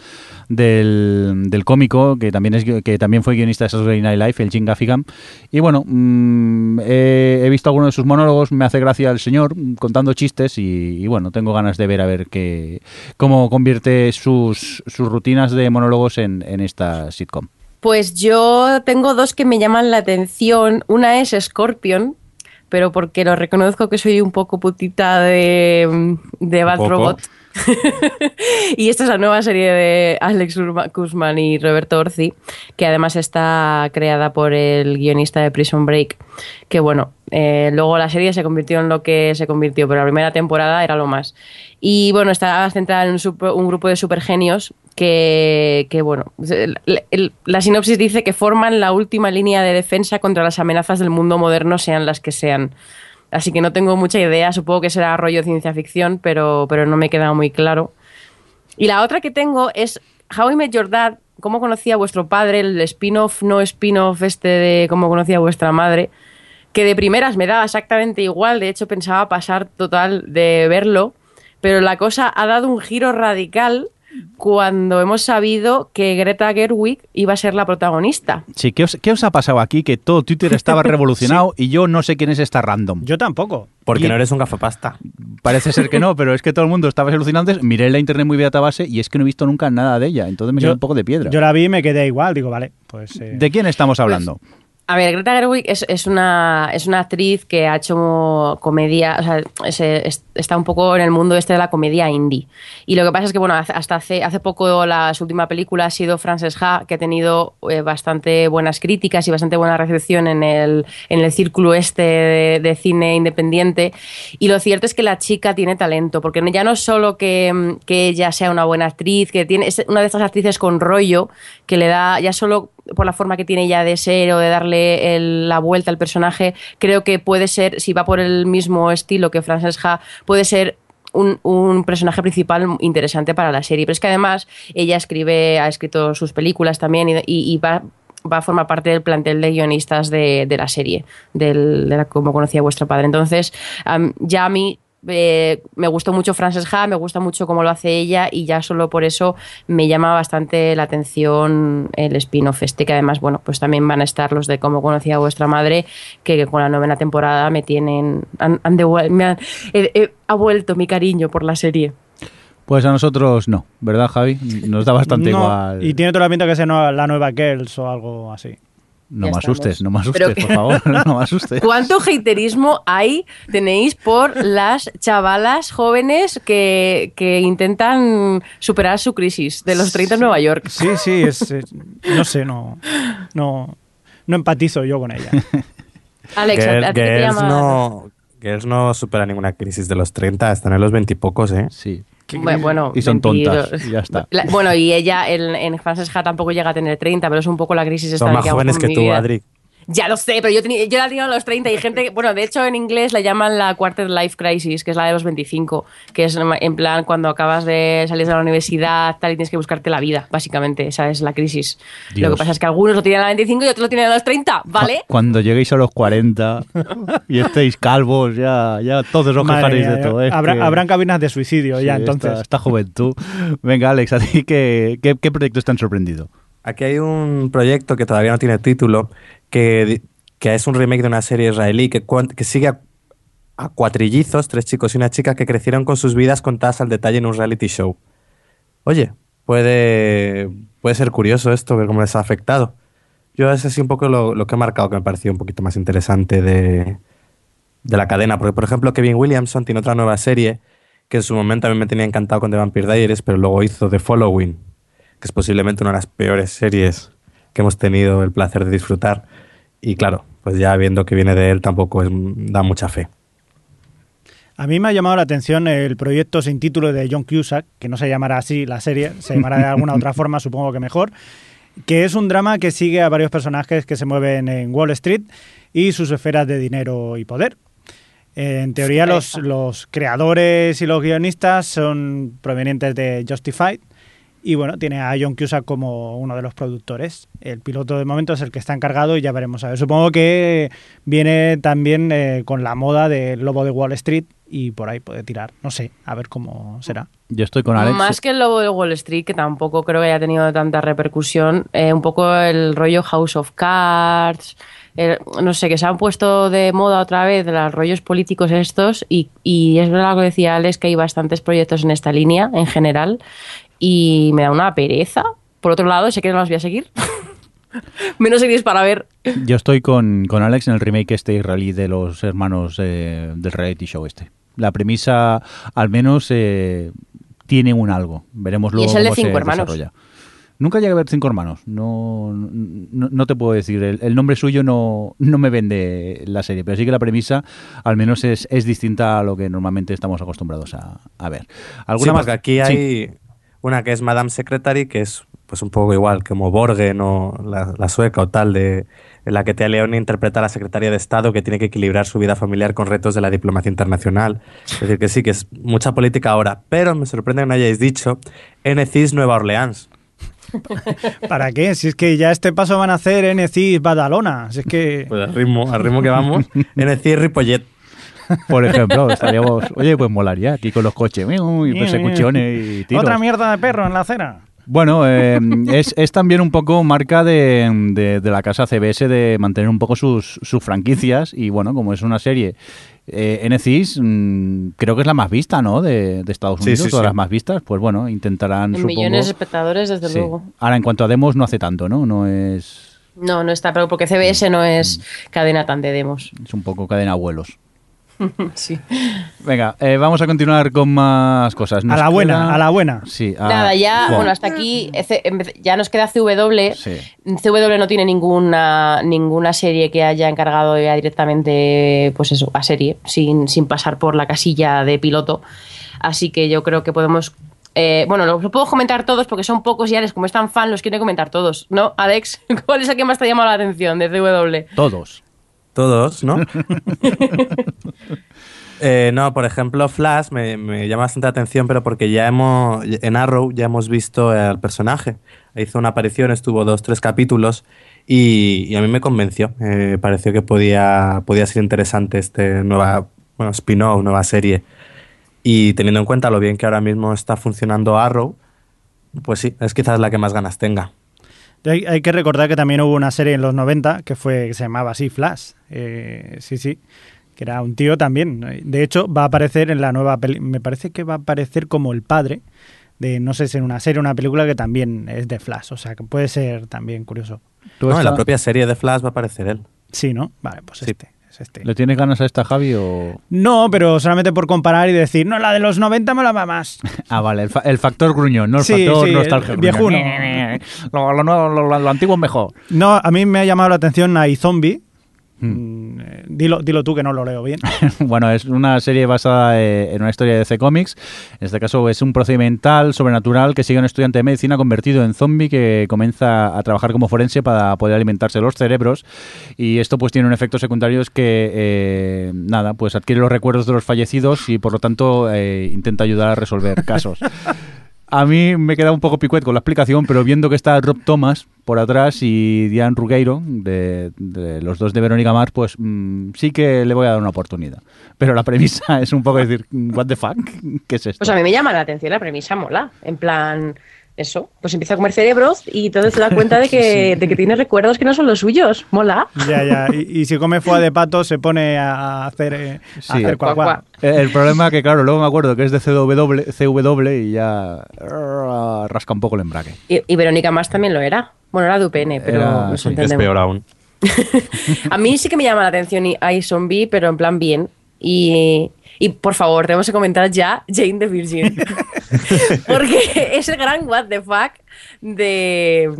del, del cómico, que también, es, que también fue guionista de Saturday Night Live, el Jim Gaffigan. Y bueno, mm, he, visto algunos de sus monólogos, me hace gracia el señor contando chistes y, y bueno, tengo ganas de ver a ver qué, cómo convierte sus, sus rutinas de monólogos en, en esta sitcom. Pues yo tengo dos que me llaman la atención. Una es Scorpion, pero porque lo reconozco que soy un poco putita de, de Bad? Robot. y esta es la nueva serie de Alex Guzmán y Roberto Orci, que además está creada por el guionista de Prison Break. Que bueno, eh, luego la serie se convirtió en lo que se convirtió, pero la primera temporada era lo más. Y bueno, está centrada en un, super- grupo de supergenios que, que, bueno, la sinopsis dice que forman la última línea de defensa contra las amenazas del mundo moderno, sean las que sean. Así que no tengo mucha idea, supongo que será rollo ciencia ficción, pero, pero no me queda muy claro. Y la otra que tengo es How I Met cómo conocía vuestro padre, el spin-off, no spin-off este de cómo conocía vuestra madre, que de primeras me daba exactamente igual, de hecho pensaba pasar total de verlo, pero la cosa ha dado un giro radical cuando hemos sabido que Greta Gerwig iba a ser la protagonista. Sí, ¿qué os, qué os ha pasado aquí? Que todo Twitter estaba revolucionado y yo no sé quién es esta random. Yo tampoco. Porque Y- no eres un gafapasta. Parece ser que no, pero es que todo el mundo estaba alucinante. Miré la internet muy beta base y es que no he visto nunca nada de ella. Entonces me quedé un poco de piedra. Yo la vi y me quedé igual. Digo, vale, pues... eh, ¿De quién estamos hablando? A ver, Greta Gerwig es, una, es una actriz que ha hecho comedia, o sea, es- es- está un poco en el mundo este de la comedia indie. Y lo que pasa es que, bueno, hasta hace, hace poco la su última película ha sido Frances Ha, que ha tenido eh, bastante buenas críticas y bastante buena recepción en el, en el círculo este de, cine independiente. Y lo cierto es que la chica tiene talento, porque ya no solo que, que ella sea una buena actriz, que tiene, es una de estas actrices con rollo, que le da, ya solo por la forma que tiene ella de ser o de darle la vuelta al personaje, creo que puede ser, si va por el mismo estilo que Frances Ha, puede ser un, un personaje principal interesante para la serie. Pero es que además ella escribe, ha escrito sus películas también y, va va a formar parte del plantel de guionistas de, la serie, del, de la como conocía vuestro padre. Entonces, ya a mí eh, me gustó mucho Frances Ha, me gusta mucho cómo lo hace ella y ya solo por eso me llama bastante la atención el spin-off este, que además, bueno, pues también van a estar los de cómo conocía vuestra madre, que con la novena temporada me tienen, han, han me han- ha vuelto mi cariño por la serie. Pues a nosotros no, ¿verdad, Javi? Nos da bastante no, igual. Y tiene toda la pinta que sea no- la nueva Girls o algo así. No Ya me estamos. asustes, no me Pero asustes, que- por favor, no me asustes. ¿Cuánto haterismo hay tenéis por las chavalas jóvenes que, que intentan superar su crisis de los 30 en Nueva York? Sí, sí, es, es- no sé, no, no, no empatizo yo con ella. Alex, Girl- ¿a ti qué te no, Girls no supera ninguna crisis de los 30, están en los 20 y pocos, ¿eh? Sí. Bueno, bueno, Y son 22. tontas, y ya está. La- bueno, y ella en, en Frances Ha tampoco llega a tener 30, pero es un poco la crisis esta Son de más que jóvenes que tú. Adri. Ya lo sé, pero yo, tenía- yo la tenía a los 30 y gente, que- bueno, de hecho en inglés la llaman la quarter life crisis, que es la de los 25, que es en plan cuando acabas de salir de la universidad tal y tienes que buscarte la vida, básicamente, esa es la crisis. Dios. Lo que pasa es que algunos lo tienen a los 25 y otros lo tienen a los 30, ¿vale? Cu- Cuando lleguéis a los 40 y estéis calvos, ya, ya todos os quejaréis de todo. habrá- que- Habrán cabinas de suicidio sí, ya, esta- entonces. Esta, juventud. Venga, Alex, ¿a ti qué, qué, qué proyectos te han sorprendido? Aquí hay un proyecto que todavía no tiene título, que, es un remake de una serie israelí que, que sigue a, cuatrillizos, tres chicos y una chica que crecieron con sus vidas contadas al detalle en un reality show. Oye, puede, puede ser curioso esto, ver cómo les ha afectado. Yo es así un poco lo, lo que he marcado, que me pareció un poquito más interesante de, de la cadena. Porque, por ejemplo, Kevin Williamson tiene otra nueva serie que en su momento a mí me tenía encantado con The Vampire Diaries, pero luego hizo The Following, que es posiblemente una de las peores series que hemos tenido el placer de disfrutar. Y claro, pues ya viendo que viene de él tampoco es- da mucha fe. A mí me ha llamado la atención el proyecto sin título de John Cusack, que no se llamará así la serie, se llamará de alguna otra forma, supongo que mejor, que es un drama que sigue a varios personajes que se mueven en Wall Street y sus esferas de dinero y poder. En teoría los, los creadores y los guionistas son provenientes de Justified y bueno, tiene a John Cusack como uno de los productores. El piloto de momento es el que está encargado y ya veremos a ver. Supongo que viene también eh, con la moda del lobo de Wall Street y por ahí puede tirar. No sé, a ver cómo será. Yo estoy con Alex. Más que el lobo de Wall Street, que tampoco creo que haya tenido tanta repercusión, eh, un poco el rollo House of Cards, el- no sé, que se han puesto de moda otra vez los rollos políticos estos y, y es verdad lo que decía Alex, que hay bastantes proyectos en esta línea en general y me da una pereza. Por otro lado, sé que no los voy a seguir. Menos series para ver. Yo estoy con, con Alex en el remake este israelí de los hermanos eh, del reality show este. La premisa, al menos, eh, tiene un algo. Veremos Y luego es el de cómo se cinco hermanos. desarrolla. Nunca llegué a ver cinco hermanos. No, no, no te puedo decir. El, el nombre suyo no, no me vende la serie, pero sí que la premisa, al menos, es, es distinta a lo que normalmente estamos acostumbrados a, a ver. ¿Alguna Sí, más? porque aquí Sí. Una que es Madame Secretary, que es pues un poco igual, como Borgen o la, la sueca o tal, de, en la que Tea Leone interpreta a la secretaria de Estado que tiene que equilibrar su vida familiar con retos de la diplomacia internacional. Es decir, que sí, que es mucha política ahora. Pero me sorprende que no hayáis dicho NCIS Nueva Orleans. ¿Para qué? Si es que ya este paso van a hacer NCIS Badalona. Si es que... Pues al ritmo, al ritmo que vamos, el Ripollet. Por ejemplo, estaríamos. Oye, pues molaría aquí con los coches y persecuciones y tiros. Otra mierda de perro en la acera. Bueno, eh, es, es también un poco marca de, de- de la casa CBS de mantener un poco sus, sus franquicias y bueno, como es una serie eh, NCIS, mm, creo que es la más vista, ¿no? De, de Estados Unidos, sí, todas sí. las más vistas, pues bueno, intentarán, En supongo... millones de espectadores, desde Sí. luego. Ahora, en cuanto a demos, no hace tanto, ¿no? No es... No, no está, pero porque CBS no es cadena tan de demos. Es un poco cadena abuelos. Sí. Venga, eh, vamos a continuar con más cosas. Nos a la buena, queda- a la buena. Sí, a- Nada, ya, bueno, hasta aquí ya nos queda CW. Sí. CW no tiene ninguna, ninguna serie que haya encargado ya directamente, pues eso, a serie, sin, sin pasar por la casilla de piloto. Así que yo creo que podemos. eh, bueno, los puedo comentar todos porque son pocos y Alex, como es tan fan, los quiere comentar todos. ¿No, Alex? ¿Cuál es el que más te ha llamado la atención de CW? Todos. Todos, ¿no? Eh, no, por ejemplo, Flash me, me llama bastante la atención, pero porque ya hemos, en Arrow ya hemos visto al personaje. Hizo una aparición, estuvo dos, tres capítulos y, y a mí me convenció. Me pareció que podía, podía ser interesante este nueva, bueno, spin-off, nueva serie. Y teniendo en cuenta lo bien que ahora mismo está funcionando Arrow, pues sí, es quizás la que más ganas tenga. Hay, hay que recordar que también hubo una serie en los 90 que fue que se llamaba así Flash. Eh, sí, sí. Que era un tío también. De hecho, va a aparecer en la nueva peli. Me parece que va a aparecer como el padre de, no sé si en una serie o una película que también es de Flash. O sea, que puede ser también curioso. ¿Tú No, en la propia serie de Flash va a aparecer él. Sí, ¿no? Vale, pues Sí. este. Es este. ¿Le tienes ganas a esta, Javi, o...? No, pero solamente por comparar y decir, no, la de los 90 me la va más. Ah, vale, el, fa- el factor gruñón, no el Sí, factor sí, nostalgia. viejuno. Lo, lo nuevo- lo- lo antiguo es mejor. No, a mí me ha llamado la atención iZombie. Hmm. Mm, eh, dilo, dilo tú que no lo leo bien. bueno, es una serie basada eh, en una historia de DC Comics. En este caso es un procedimental sobrenatural que sigue a un estudiante de medicina convertido en zombie que comienza a trabajar como forense para poder alimentarse los cerebros. Y esto pues tiene un efecto secundario es que, eh, nada, pues adquiere los recuerdos de los fallecidos y por lo tanto eh, intenta ayudar a resolver casos. A mí me queda un poco picuet con la explicación, pero viendo que está Rob Thomas por atrás y Diane Rugueiro, de, de los dos de Verónica Mars, pues mm, sí que le voy a dar una oportunidad. Pero la premisa es un poco decir, ¿what the fuck? ¿Qué es esto? Pues a mí me llama la atención la premisa, mola. En plan, eso, pues empieza a comer cerebros y entonces se da cuenta de que, de que tiene recuerdos que no son los suyos. Mola. ya, ya. Y, y si come foie de pato, se pone a hacer, eh, a Sí. hacer cuac, Cuac, cuac. El, el problema que, claro, luego me acuerdo que es de CW, CW y ya ah, rasca un poco el embrague. Y, y Verónica Más también lo era. Bueno, era de UPN, pero Era- nos sí, Es peor aún. A mí sí que me llama la atención y hay zombie, pero en plan bien. Y, y por favor, tenemos que comentar ya Jane the Virgin. Porque es el gran what the fuck de,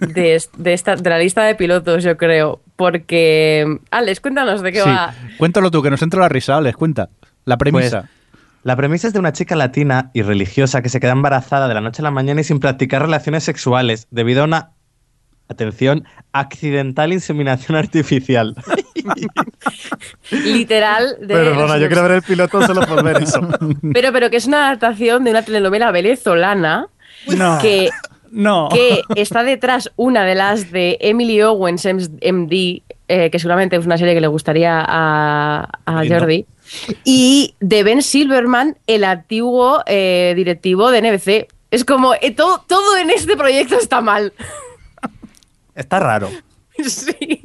de, est- de esta, de la lista de pilotos, yo creo. Porque, Alex, cuéntanos de qué Sí. va. Cuéntalo tú, que nos entra la risa, les cuenta. La premisa. Pues, la premisa es de una chica latina y religiosa que se queda embarazada de la noche a la mañana y sin practicar relaciones sexuales debido a una, atención, accidental inseminación artificial. Literal. De Perdona, los- yo quiero ver el piloto solo por ver eso. Pero, pero que es una adaptación de una telenovela venezolana No. que No. que está detrás una de las de Emily Owens, MD, eh, que seguramente es una serie que le gustaría a. Jordi, y de Ben Silverman, el antiguo eh, directivo de NBC. Es como, eh, todo, todo en este proyecto está mal. Está raro. sí.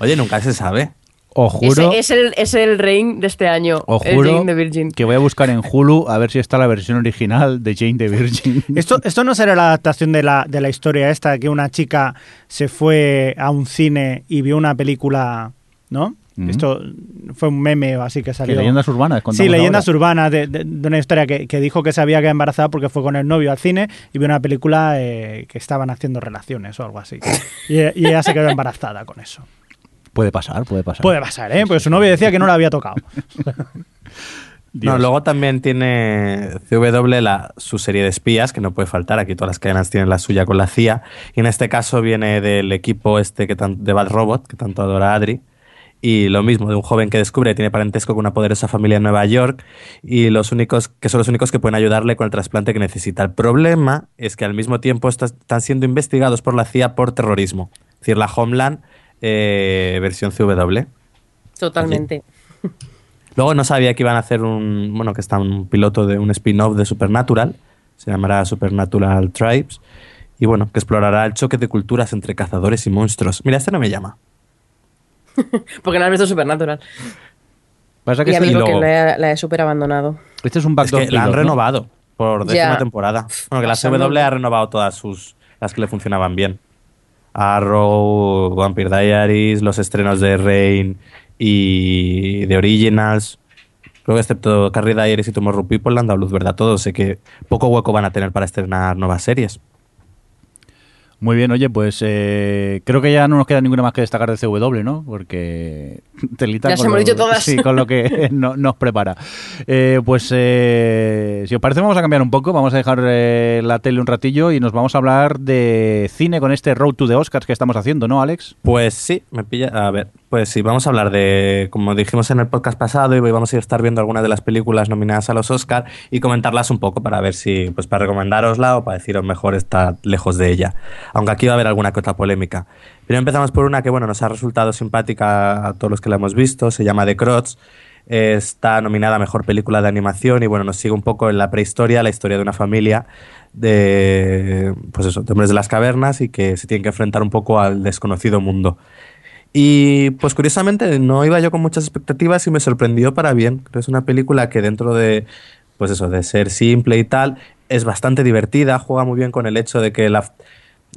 Oye, nunca se sabe. Os juro, Ese es el, es el reign de este año. os el Jane the Virgin. que voy a buscar en Hulu a ver si está la versión original de Jane the Virgin. Esto, esto no será la adaptación de la, de la historia esta, que una chica se fue a un cine y vio una película, ¿no? Esto fue un meme o así que Que salió. leyendas urbanas. Sí, leyendas ahora. urbanas de, de- de una historia que, que dijo que se había quedado embarazada porque fue con el novio al cine y vio una película eh, que estaban haciendo relaciones o algo así. Y, y ella se quedó embarazada con eso. Puede pasar, puede pasar. Puede pasar, ¿eh? Porque su novio decía que no la había tocado. No, luego también tiene CW la, su serie de espías, que no puede faltar. Aquí todas las cadenas tienen la suya con la CIA. Y en este caso viene del equipo este que tan- de Bad Robot, que tanto adora Adri. Y lo mismo, de un joven que descubre que tiene parentesco con una poderosa familia en Nueva York y los únicos que son los únicos que pueden ayudarle con el trasplante que necesita. El problema es que al mismo tiempo está- están siendo investigados por la CIA por terrorismo. Es decir, la Homeland eh, versión CW. Totalmente. Luego no sabía que iban a hacer un. Bueno, que está un piloto de un spin-off de Supernatural. Se llamará Supernatural Tribes. Y bueno, que explorará el choque de culturas entre cazadores y monstruos. Mira, este no me llama. Porque no has visto Supernatural. Pasa que Y a este, mí y porque luego- la, he- la he súper abandonado. este es un Es backdoor que la han renovado por décima Ya. temporada. Bueno, que la. CW ha renovado todas sus. las que le funcionaban bien. Arrow, Vampire Diaries, los estrenos de Rain y de Originals. Creo que excepto Carrie Diaries y Tomorrow People le han dado luz verde a todos. Sé que poco hueco van a tener para estrenar nuevas series. Muy bien, oye, pues eh, creo que ya no nos queda ninguna más que destacar de CW, ¿no? Porque telita Ya con se hemos lo- dicho todas. Sí, con lo que no- nos prepara. Eh, pues eh, si os parece vamos a cambiar un poco, vamos a dejar eh, la tele un ratillo y nos vamos a hablar de cine con este Road to the Oscars que estamos haciendo, ¿no, Alex? Pues sí, me pilla. A ver, pues sí, vamos a hablar de, como dijimos en el podcast pasado, y vamos a estar viendo algunas de las películas nominadas a los Oscar y comentarlas un poco para ver si, pues para recomendarosla o para deciros mejor estar lejos de ella. Aunque aquí va a haber alguna que otra polémica. Primero empezamos por una que, bueno, nos ha resultado simpática a todos los que la hemos visto, se llama The Crots. Está nominada a Mejor Película de Animación y bueno, nos sigue un poco en la prehistoria, la historia de una familia de, pues eso, de hombres de las cavernas y que se tienen que enfrentar un poco al desconocido mundo. Y pues curiosamente no iba yo con muchas expectativas y me sorprendió para bien. Creo que es una película que dentro de, pues eso, de ser simple y tal, es bastante divertida, juega muy bien con el hecho de que la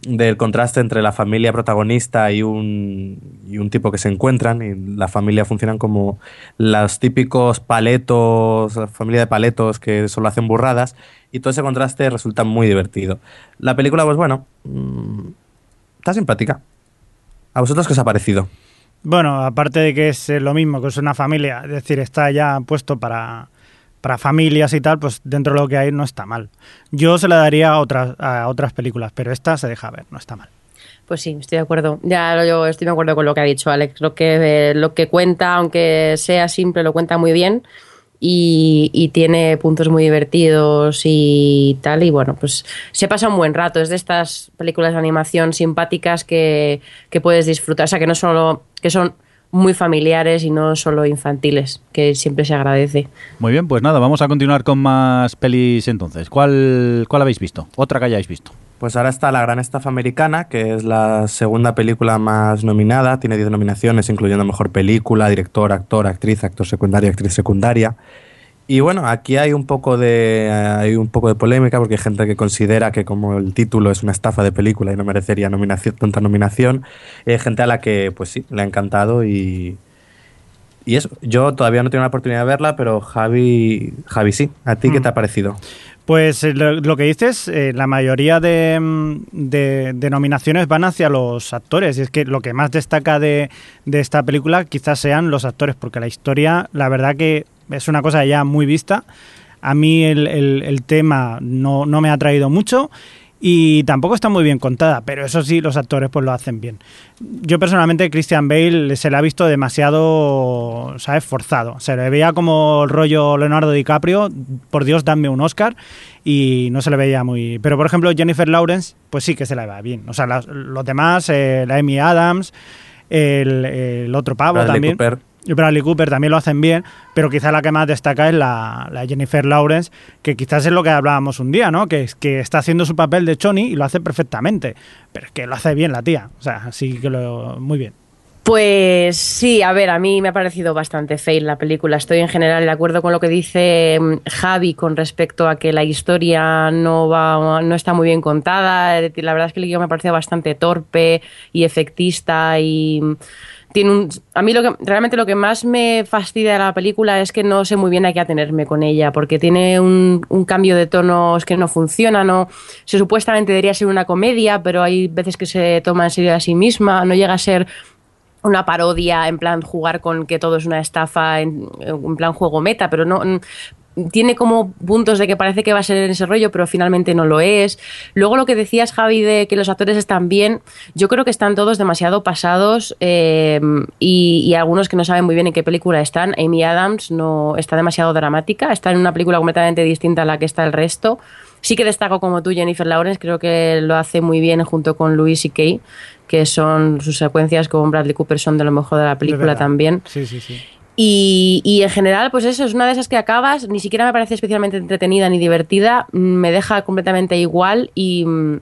del contraste entre la familia protagonista y un, y un tipo que se encuentran y la familia funcionan como los típicos paletos, la familia de paletos que solo hacen burradas y todo ese contraste resulta muy divertido. La película, pues bueno, mm, está simpática. ¿A vosotros qué os ha parecido? Bueno, aparte de que es eh, lo mismo, que es una familia, es decir, está ya puesto para, para familias y tal, pues dentro de lo que hay no está mal. Yo se la daría a otras, a otras películas, pero esta se deja ver, no está mal. Pues sí, estoy de acuerdo. Ya yo estoy de acuerdo con lo que ha dicho Alex. Lo que, eh, lo que cuenta, aunque sea simple, lo cuenta muy bien. Y, tiene puntos muy divertidos y tal. Y bueno, pues se pasa un buen rato. Es de estas películas de animación simpáticas que, que puedes disfrutar. O sea, que no solo. que son muy familiares y no solo infantiles, que siempre se agradece. Muy bien, pues nada, vamos a continuar con más pelis entonces. ¿Cuál, cuál habéis visto? Otra que hayáis visto. Pues ahora está La Gran Estafa Americana, que es la segunda película más nominada, tiene 10 nominaciones, incluyendo Mejor Película, Director, Actor, Actriz, Actor Secundario, Actriz Secundaria. Y bueno, aquí hay un poco de hay un poco de polémica porque hay gente que considera que como el título es una estafa de película y no merecería nominación, tanta nominación, hay gente a la que pues sí, le ha encantado y y eso, yo todavía no tengo la oportunidad de verla, pero Javi, Javi sí. ¿A ti qué te ha parecido? Pues eh, lo, que dices, eh, la mayoría de, mm, de- nominaciones van hacia los actores. Y es que lo que más destaca de, esta película quizás sean los actores, porque la historia, la verdad que es una cosa ya muy vista. A mí el, el- el tema no, no me ha traído mucho y tampoco está muy bien contada, pero eso sí, los actores pues lo hacen bien. Yo personalmente Christian Bale se le ha visto demasiado, ¿sabes? Forzado. Se le veía como el rollo Leonardo DiCaprio, por Dios, dame un Oscar, y no se le veía muy... Pero por ejemplo Jennifer Lawrence, pues sí que se le va bien. O sea, los demás, eh, la Amy Adams, el, el otro pavo Bradley también. Cooper. Y Bradley Cooper también lo hacen bien, pero quizá la que más destaca es la, Jennifer Lawrence, que quizás es lo que hablábamos un día, ¿no? Que, que está haciendo su papel de Choni y lo hace perfectamente. Pero es que lo hace bien la tía. O sea, sí que lo. Muy bien. Pues sí, a ver, a mí me ha parecido bastante fail la película. Estoy en general de acuerdo con lo que dice mm, Javi con respecto a que la historia no va, no está muy bien contada. La verdad es que el guion me ha bastante torpe y efectista y tiene un, a mí lo que realmente lo que más me fastidia de la película es que no sé muy bien a qué atenerme con ella porque tiene un, un cambio de tonos que no funciona no se supuestamente debería ser una comedia pero hay veces que se toma en serio a sí misma no llega a ser una parodia en plan jugar con que todo es una estafa en, en plan juego meta pero no tiene como puntos de que parece que va a ser en ese rollo, pero finalmente no lo es. Luego lo que decías, Javi, de que los actores están bien, yo creo que están todos demasiado pasados eh, y, y algunos que no saben muy bien en qué película están. Amy Adams no está demasiado dramática, está en una película completamente distinta a la que está el resto. Sí que destaco como tú, Jennifer Lawrence, creo que lo hace muy bien junto con Louis y Kay, que son sus secuencias con Bradley Cooper son de lo mejor de la película también. Sí, sí, sí. Y, en general, pues eso, es una de esas que acabas, ni siquiera me parece especialmente entretenida ni divertida, mm, me deja completamente igual y, mm,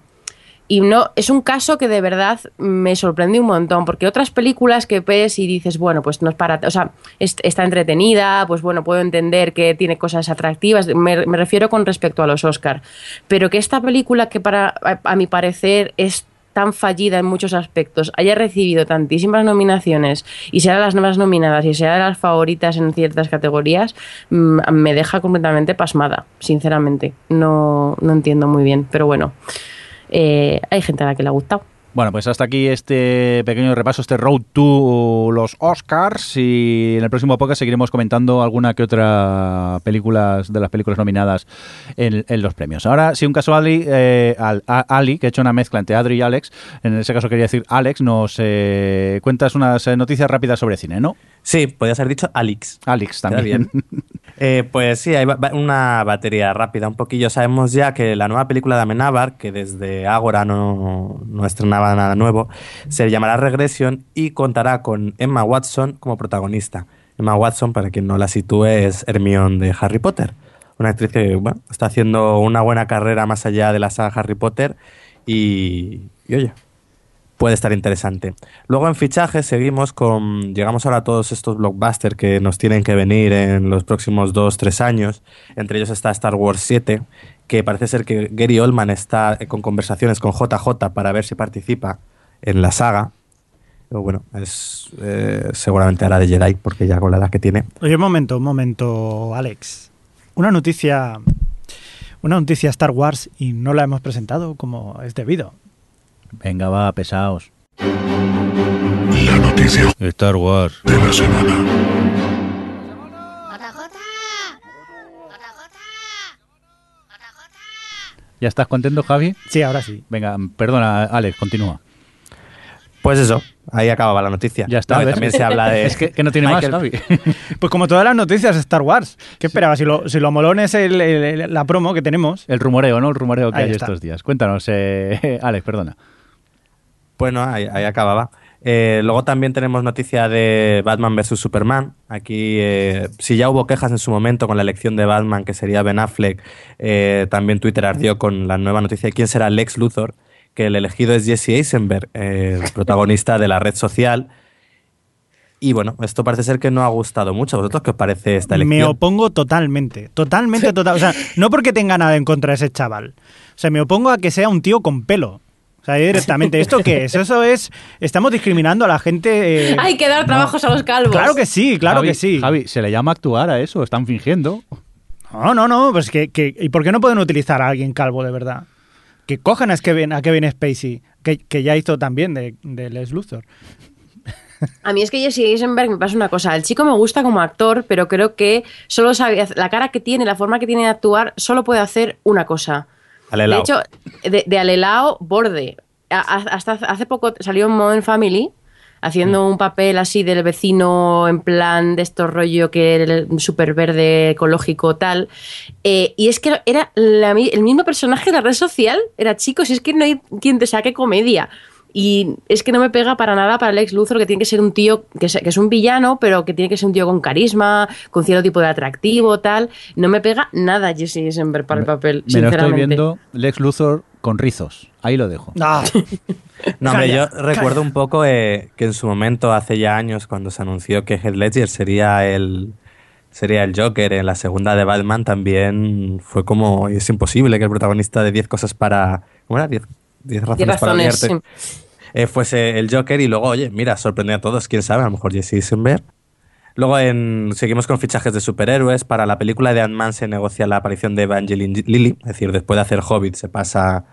y no, es un caso que de verdad me sorprende un montón, porque otras películas que ves y dices, bueno, pues no es para, o sea, es- está entretenida, pues bueno, puedo entender que tiene cosas atractivas, me, refiero con respecto a los Oscar, pero que esta película que para, a mi parecer es tan fallida en muchos aspectos, haya recibido tantísimas nominaciones y sea de las nuevas nominadas y sea de las favoritas en ciertas categorías, mm, me deja completamente pasmada, sinceramente. No, no entiendo muy bien, pero bueno, eh, hay gente a la que le ha gustado. Bueno, pues hasta aquí este pequeño repaso, este road to los Oscars y en el próximo podcast seguiremos comentando alguna que otra películas de las películas nominadas en, en los premios. Ahora, si un caso Ali, eh, Al- a- Ali, que ha hecho una mezcla entre Adri y Alex, en ese caso quería decir Alex, nos eh, cuentas unas eh, noticias rápidas sobre cine, ¿no? Sí, podía ser dicho Alex. Alex también. bien. Eh, pues sí, hay una batería rápida un poquillo. Sabemos ya que la nueva película de Amenábar, que desde Ágora no, no estrenaba nada nuevo, se llamará Regression y contará con Emma Watson como protagonista. Emma Watson, para quien no la sitúe, es Hermione de Harry Potter. Una actriz que está haciendo una buena carrera más allá de la saga Harry Potter y, y oye, puede estar interesante. Luego en fichajes seguimos con, llegamos ahora a todos estos blockbusters que nos tienen que venir en los próximos dos, tres años. Entre ellos está Star Wars 7, que parece ser que Gary Oldman está con conversaciones con JJ para ver si participa en la saga. Bueno, es eh, seguramente hará de Jedi porque ya con la edad que tiene. Oye, un momento, un momento, Alex. Una noticia. Una noticia Star Wars y no la hemos presentado como es debido. Venga, va, pesaos. La noticia Star Wars. de la semana. ¿Ya estás contento, Javi? Sí, ahora sí. Venga, perdona, Alex, continúa. Pues eso, ahí acababa la noticia. Ya está, también se habla de... Es que, que no tiene Michael- más, Javi. Pues como todas las noticias de Star Wars. ¿Qué esperabas? Si lo, si lo molón es el- el- la promo que tenemos. El rumoreo, ¿no? El rumoreo que Ahí hay está. estos días. Cuéntanos, eh, Alex, perdona. Bueno, ahí, ahí acababa. Eh, luego también tenemos noticia de Batman vs Superman. Aquí, eh, si ya hubo quejas en su momento con la elección de Batman, que sería Ben Affleck, eh, también Twitter ardió con la nueva noticia de quién será Lex Luthor, que el elegido es Jesse Eisenberg, el protagonista de la red social. Y bueno, esto parece ser que no ha gustado mucho. ¿A vosotros qué os parece esta elección? Me opongo totalmente. Totalmente, total. O sea, no porque tenga nada en contra de ese chaval. O sea, me opongo a que sea un tío con pelo. Sea, directamente. ¿Esto qué es? Eso es. Estamos discriminando a la gente. eh, Hay que dar trabajos a los calvos. Claro que sí, claro Javi, que sí. Javi, se le llama actuar a eso, están fingiendo. No, no, no. Pues que, que- ¿Y por qué no pueden utilizar a alguien calvo de verdad? Que cojan a Kevin, a Kevin Spacey, que, que ya hizo también de, de Les Luthor. A mí es que Jesse Eisenberg me pasa una cosa. El chico me gusta como actor, pero creo que solo sabe la cara que tiene, la forma que tiene de actuar, solo puede hacer una cosa. De hecho, de, de alelao borde. A- hasta hace poco salió en Modern Family haciendo un papel así del vecino en plan de estos rollo que era súper verde, ecológico, tal. Eh, y es que era la el mismo personaje de la red social. Era chico, si es que no hay quien te saque comedia. Y es que no me pega para nada para Lex Luthor, que tiene que ser un tío, que es, que es un villano, pero que tiene que ser un tío con carisma, con cierto tipo de atractivo, tal. No me pega nada Jesse Eisenberg para el papel, Me lo estoy sinceramente. viendo Lex Luthor con rizos. Ahí lo dejo. Ah, No, hombre, Calla, yo recuerdo un poco eh, que en su momento, hace ya años, cuando se anunció que Heath Ledger sería el, sería el Joker en la segunda de Batman, también fue como, es imposible que el protagonista de 10 cosas para... ¿Cómo era? 10 10 razones, Diez para razones, odiarte. eh, fuese el Joker y luego, oye, mira, sorprende a todos, quién sabe, a lo mejor Jesse Eisenberg. Luego en, seguimos con fichajes de superhéroes. Para la película de Ant-Man se negocia la aparición de Evangeline Lilly, es decir, después de hacer Hobbit se pasa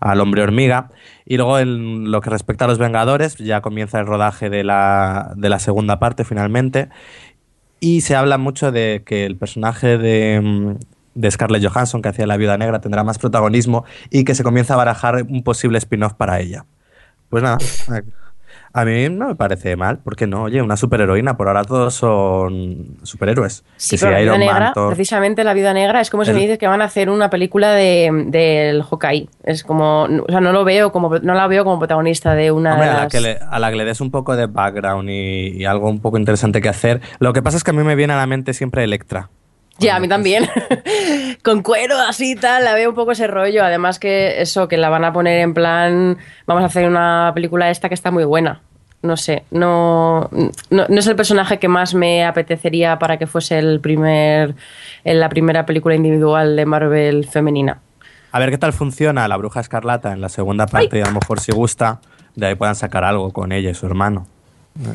al hombre hormiga. Y luego en lo que respecta a los Vengadores, ya comienza el rodaje de la, de la segunda parte finalmente. Y se habla mucho de que el personaje de, mm, de Scarlett Johansson, que hacía la viuda negra, tendrá más protagonismo y que se comienza a barajar un posible spin-off para ella. Pues nada, a mí no me parece mal, ¿por qué no? Oye, una superheroína, por ahora todos son superhéroes. Sí, Que pero si la Man, Negra, precisamente la Viuda Negra, es como si me dices que van a hacer una película de, del Hawkeye. Es como, o sea, no lo veo como, no la veo como protagonista de una Hombre, de a la, las- que le, a la que le des un poco de background y, y algo un poco interesante que hacer. Lo que pasa es que a mí me viene a la mente siempre Electra. Ya, a mí también. Con cuero así y tal, la veo un poco ese rollo. Además que eso, que la van a poner en plan, vamos a hacer una película esta que está muy buena. No sé, no, no, no es el personaje que más me apetecería para que fuese el primer, en la primera película individual de Marvel femenina. A ver qué tal funciona la Bruja Escarlata en la segunda parte y a lo mejor si gusta, de ahí puedan sacar algo con ella y su hermano.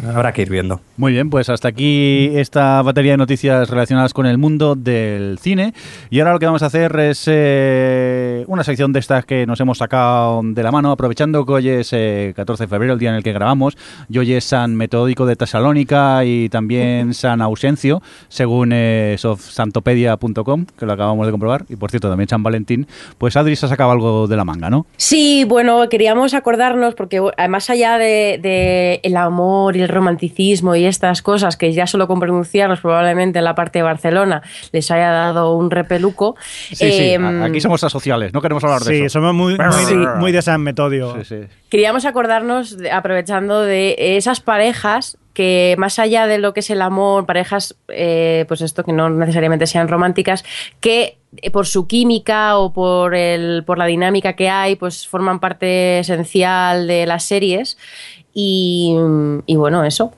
Habrá que ir viendo. Muy bien, pues hasta aquí esta batería de noticias relacionadas con el mundo del cine. Y ahora lo que vamos a hacer es eh, una sección de estas que nos hemos sacado de la mano, aprovechando que hoy es eh, 14 de febrero, el día en el que grabamos. Y hoy es San Metódico de Tesalónica y también San Ausencio, según eh, que lo acabamos de comprobar. Y por cierto, también San Valentín. Pues Adri se ha sacado algo de la manga, ¿no? Sí, bueno, queríamos acordarnos, porque más allá de, de el amor y el romanticismo y estas cosas que ya solo con pronunciarlos probablemente en la parte de Barcelona les haya dado un repeluco. Sí, sí, em, aquí somos asociales, no queremos hablar de Sí, eso. somos muy, muy, Sí. muy de San Metodio. Sí, sí. Queríamos acordarnos, de- aprovechando de esas parejas que más allá de lo que es el amor, parejas, eh, pues esto que no necesariamente sean románticas, que eh, por su química o por, el, por la dinámica que hay, pues forman parte esencial de las series. Y, y bueno, eso.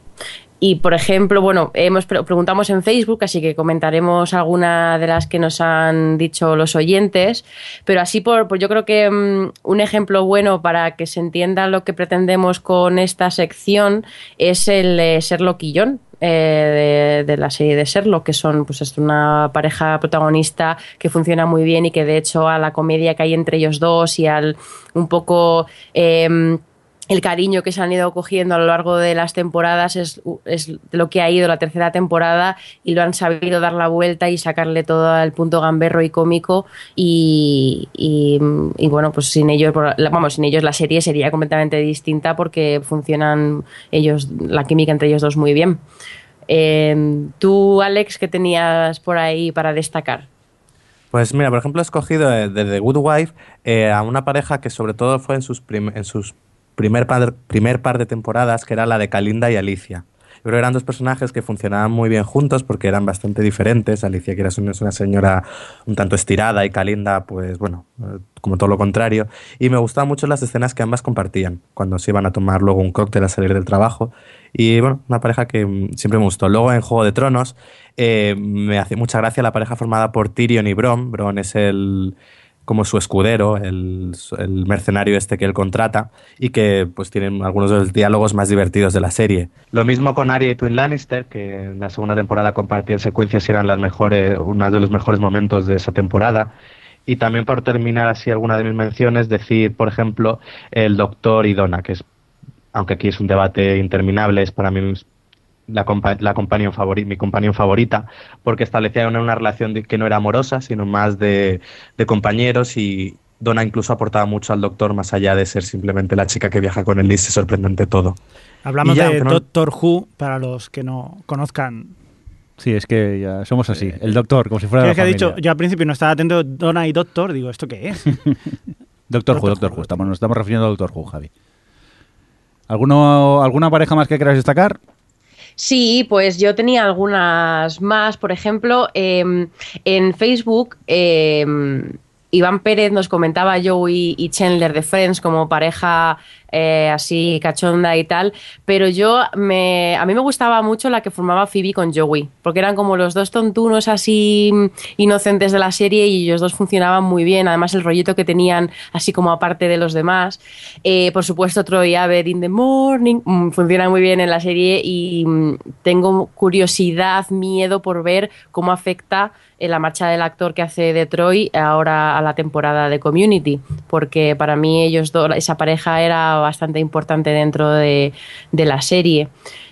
Y por ejemplo, bueno, hemos pre- preguntamos en Facebook, así que comentaremos alguna de las que nos han dicho los oyentes, pero así por, por yo creo que mm, un ejemplo bueno para que se entienda lo que pretendemos con esta sección es el de Sherlock y John. eh, de, la serie de Sherlock, que son pues es una pareja protagonista que funciona muy bien y que de hecho a la comedia que hay entre ellos dos y al un poco em, el cariño que se han ido cogiendo a lo largo de las temporadas es, es lo que ha ido la tercera temporada y lo han sabido dar la vuelta y sacarle todo el punto gamberro y cómico y, y- bueno pues sin ellos vamos sin ellos la serie sería completamente distinta porque funcionan ellos la química entre ellos dos muy bien. Eh, tú Alex qué tenías por ahí para destacar Pues mira, por ejemplo, he escogido de, de The Good Wife eh, a una pareja que sobre todo fue en sus, en sus primer, par, primer par de temporadas, que era la de Kalinda y Alicia. Yo eran dos personajes que funcionaban muy bien juntos porque eran bastante diferentes. Alicia, que era una señora un tanto estirada, y Kalinda, pues bueno, eh, como todo lo contrario. Y me gustaban mucho las escenas que ambas compartían, cuando se iban a tomar luego un cóctel a salir del trabajo. Y bueno, una pareja que mm, siempre me gustó. Luego en Juego de Tronos eh, me hace mucha gracia la pareja formada por Tyrion y Bron. Bron es el como su escudero, el, el mercenario este que él contrata y que pues tienen algunos de los diálogos más divertidos de la serie. Lo mismo con Arya y Twin Lannister, que en la segunda temporada compartían secuencias y eran las mejores, uno de los mejores momentos de esa temporada. Y también por terminar así alguna de mis menciones, decir, por ejemplo, el Doctor y Donna, que es, aunque aquí es un debate interminable, es para mí la, compa la companion favori mi companion favorita, porque establecía una, una relación de, que no era amorosa, sino más de, de compañeros y Donna incluso aportaba mucho al Doctor, más allá de ser simplemente la chica que viaja con él y se sorprende ante todo. Hablamos ya, de no- Doctor Who, para los que no conozcan. Sí, es que ya somos así. El doctor, como si fuera ¿Qué de es la que ha dicho? Yo al principio no estaba atento, Donna y Doctor, digo, ¿esto qué es? Doctor Who, Doctor Who. Estamos, nos estamos refiriendo a Doctor Who, Javi. ¿Alguno, ¿Alguna pareja más que queráis destacar? Sí, pues yo tenía algunas más. Por ejemplo, eh, en Facebook, eh, Iván Pérez nos comentaba Joey y Chandler de Friends como pareja eh, así cachonda y tal, pero yo me, a mí me gustaba mucho la que formaba Phoebe con Joey, porque eran como los dos tontunos así mm, inocentes de la serie y ellos dos funcionaban muy bien, además el rollito que tenían así como aparte de los demás. Eh, por supuesto, Troy Abbott in the Morning mm, funciona muy bien en la serie y mm, tengo curiosidad, miedo por ver cómo afecta eh, la marcha del actor que hace de Troy ahora a la temporada de Community, porque para mí ellos dos, esa pareja era bastante importante dentro de, la serie.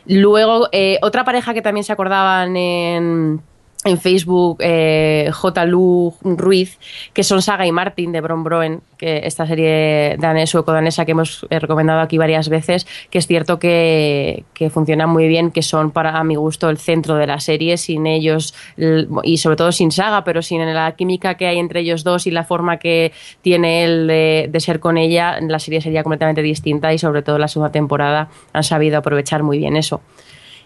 Luego, eh, otra pareja que también se acordaban en en Facebook eh, J. Lu Ruiz, que son Saga y Martin de Bron Broen, que esta serie danés, sueco-danesa que hemos eh, recomendado aquí varias veces, que es cierto que, que muy bien, que son para a mi gusto el centro de la serie, sin ellos y sobre todo sin Saga, pero sin la química que hay entre ellos dos y la forma que tiene él de, de ser con ella, la serie sería completamente distinta y sobre todo la segunda temporada han sabido aprovechar muy bien eso.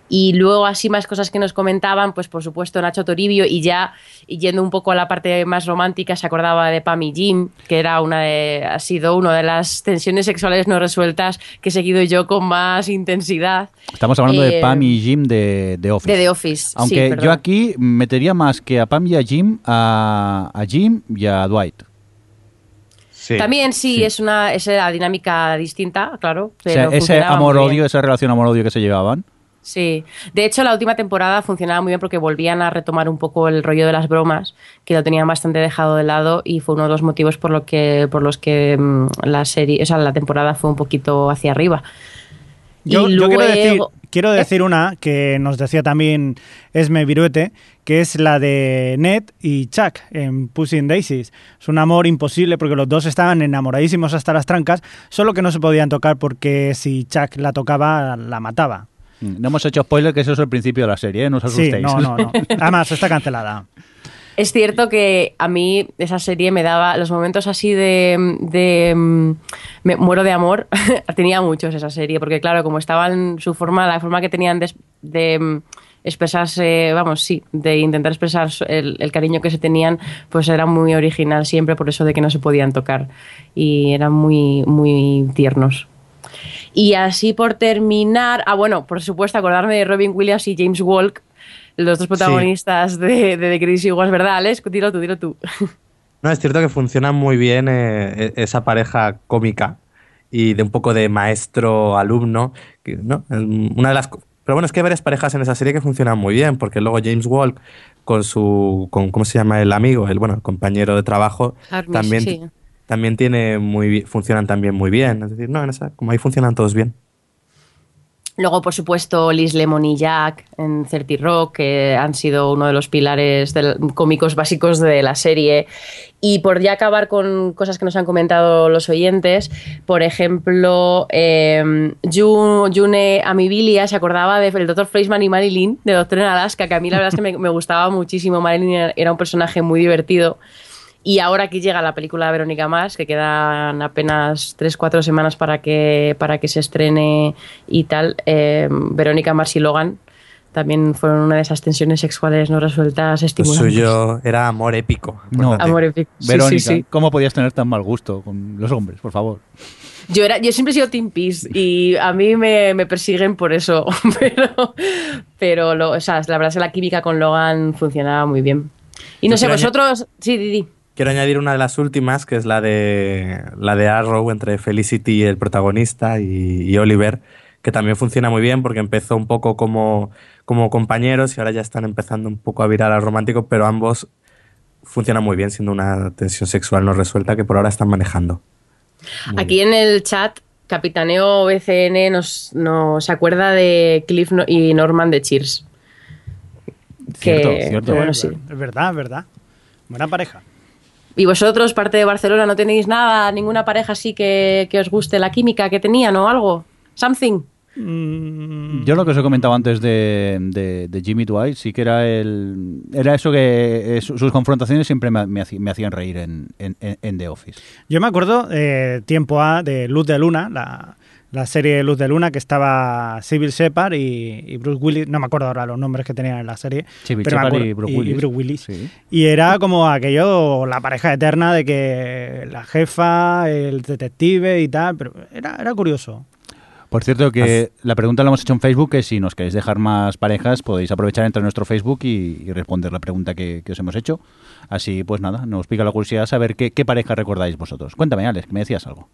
Y luego así más cosas que nos comentaban, pues por supuesto Nacho Toribio y ya yendo un poco a la parte más romántica se acordaba de Pam y Jim, que era una de, ha sido una de las tensiones sexuales no resueltas que he seguido yo con más intensidad. Estamos hablando de Eh, Pam y Jim de, de Office. De The Office. sí, Aunque yo aquí metería más que a Pam y a Jim, a, a Jim y a Dwight. Sí. También sí, es una es la dinámica distinta, claro. O sea, ese amor-odio, esa relación amor-odio que se llevaban. Sí, de hecho la última temporada funcionaba muy bien porque volvían a retomar un poco el rollo de las bromas, que lo tenían bastante dejado de lado y fue uno de los motivos por lo que por los que mm, la serie, o sea, la temporada fue un poquito hacia arriba. Yo, quiero decir, quiero decir una que nos decía también Esme Viruete, que es la de Ned y Chuck en Pussy and Daisies. Es un amor imposible porque los dos estaban enamoradísimos hasta las trancas, solo que no se podían tocar porque si Chuck la tocaba, la mataba. Mm, No hemos hecho spoiler, que eso es el principio de la serie, ¿eh? no os Sí, asustéis. no, no, no. Además, está cancelada. Es cierto que a mí esa serie me daba los momentos así de, de, mm, me muero de amor. Tenía muchos esa serie, porque claro, como estaba en su forma, la forma que tenían de, de, mm, expresarse, vamos, sí, de intentar expresar el, el cariño que se tenían, pues era muy original siempre por eso de que no se podían tocar y eran muy, muy tiernos. Y así por terminar, ah bueno, por supuesto acordarme de Robin Williams y James Walk, los dos protagonistas de, de The Crazy Was, ¿verdad, Alex? Dilo tú, dilo tú. No, es cierto que funciona muy bien eh, e- esa pareja cómica y de un poco de maestro-alumno. ¿no? Una de las, pero bueno, es que hay varias parejas en esa serie que funcionan muy bien, porque luego James Walk con su, con, ¿cómo se llama? El amigo, el bueno, el compañero de trabajo, Harmish, también, sí. También tiene muy, funcionan también muy bien. Es decir, no, en esa, como ahí funcionan todos bien. Luego, por supuesto, Liz Lemon y Jack en 30 Rock, que han sido uno de los pilares del- cómicos básicos de la serie. Y por ya acabar con cosas que nos han comentado los oyentes, por ejemplo, eh, June, Amibilia se acordaba del Dr. Fleischman y Marilyn, de Doctor en Alaska, que a mí la verdad es que me, gustaba muchísimo. Marilyn era un personaje muy divertido. Y ahora aquí llega la película de Verónica Más, que quedan apenas 3-4 semanas para que, para que se estrene y tal. Eh, Verónica Mars y Logan también fueron una de esas tensiones sexuales no resueltas Lo estimulantes. suyo era amor épico. No. Amor épico. Sí, Verónica, sí, sí. ¿cómo podías tener tan mal gusto con los hombres, por favor? Yo, era, yo siempre he sido Team Peace y a mí me, me persiguen por eso. Pero, pero lo, o sea, la verdad es que la química con Logan funcionaba muy bien. Y no Yo sé, vosotros. Sí, Didi. Quiero añadir una de las últimas, que es la de la de Arrow entre Felicity, el protagonista, y, y Oliver, que también funciona muy bien porque empezó un poco como, como compañeros y ahora ya están empezando un poco a virar al romántico, pero ambos funcionan muy bien siendo una tensión sexual no resuelta que por ahora están manejando. Muy Aquí en el chat, Capitaneo BCN nos, nos se acuerda de Cliff y Norman de Cheers. Cierto, Que- cierto. bueno, sí. Es verdad, es verdad. Buena pareja. Y vosotros, parte de Barcelona, no tenéis nada, ninguna pareja así que, que os guste la química que tenían o algo. Something. Mm, Yo lo que os he comentado antes de, de- de Jimmy Dwight, sí que era el era eso que eh, su- sus confrontaciones siempre me, me haci- me hacían reír en, en- en- en The Office. Yo me acuerdo, eh, tiempo A, de Luz de Luna, la, la serie Luz de Luna, que estaba Civil Shepard y, y Bruce Willis, no me acuerdo ahora los nombres que tenían en la serie. Civil pero Shepard y Bruce y Willis. Bruce Willis. Sí. Y era como aquello, la pareja eterna de que la jefa, el detective y tal, pero era, era curioso. Por cierto, que la pregunta la hemos hecho en Facebook, que si nos queréis dejar más parejas, podéis aprovechar entrar en nuestro Facebook y, y responder la pregunta que, que os hemos hecho. Así, pues nada, nos pica la curiosidad saber qué, qué pareja recordáis vosotros. Cuéntame, Alex, que me decías algo.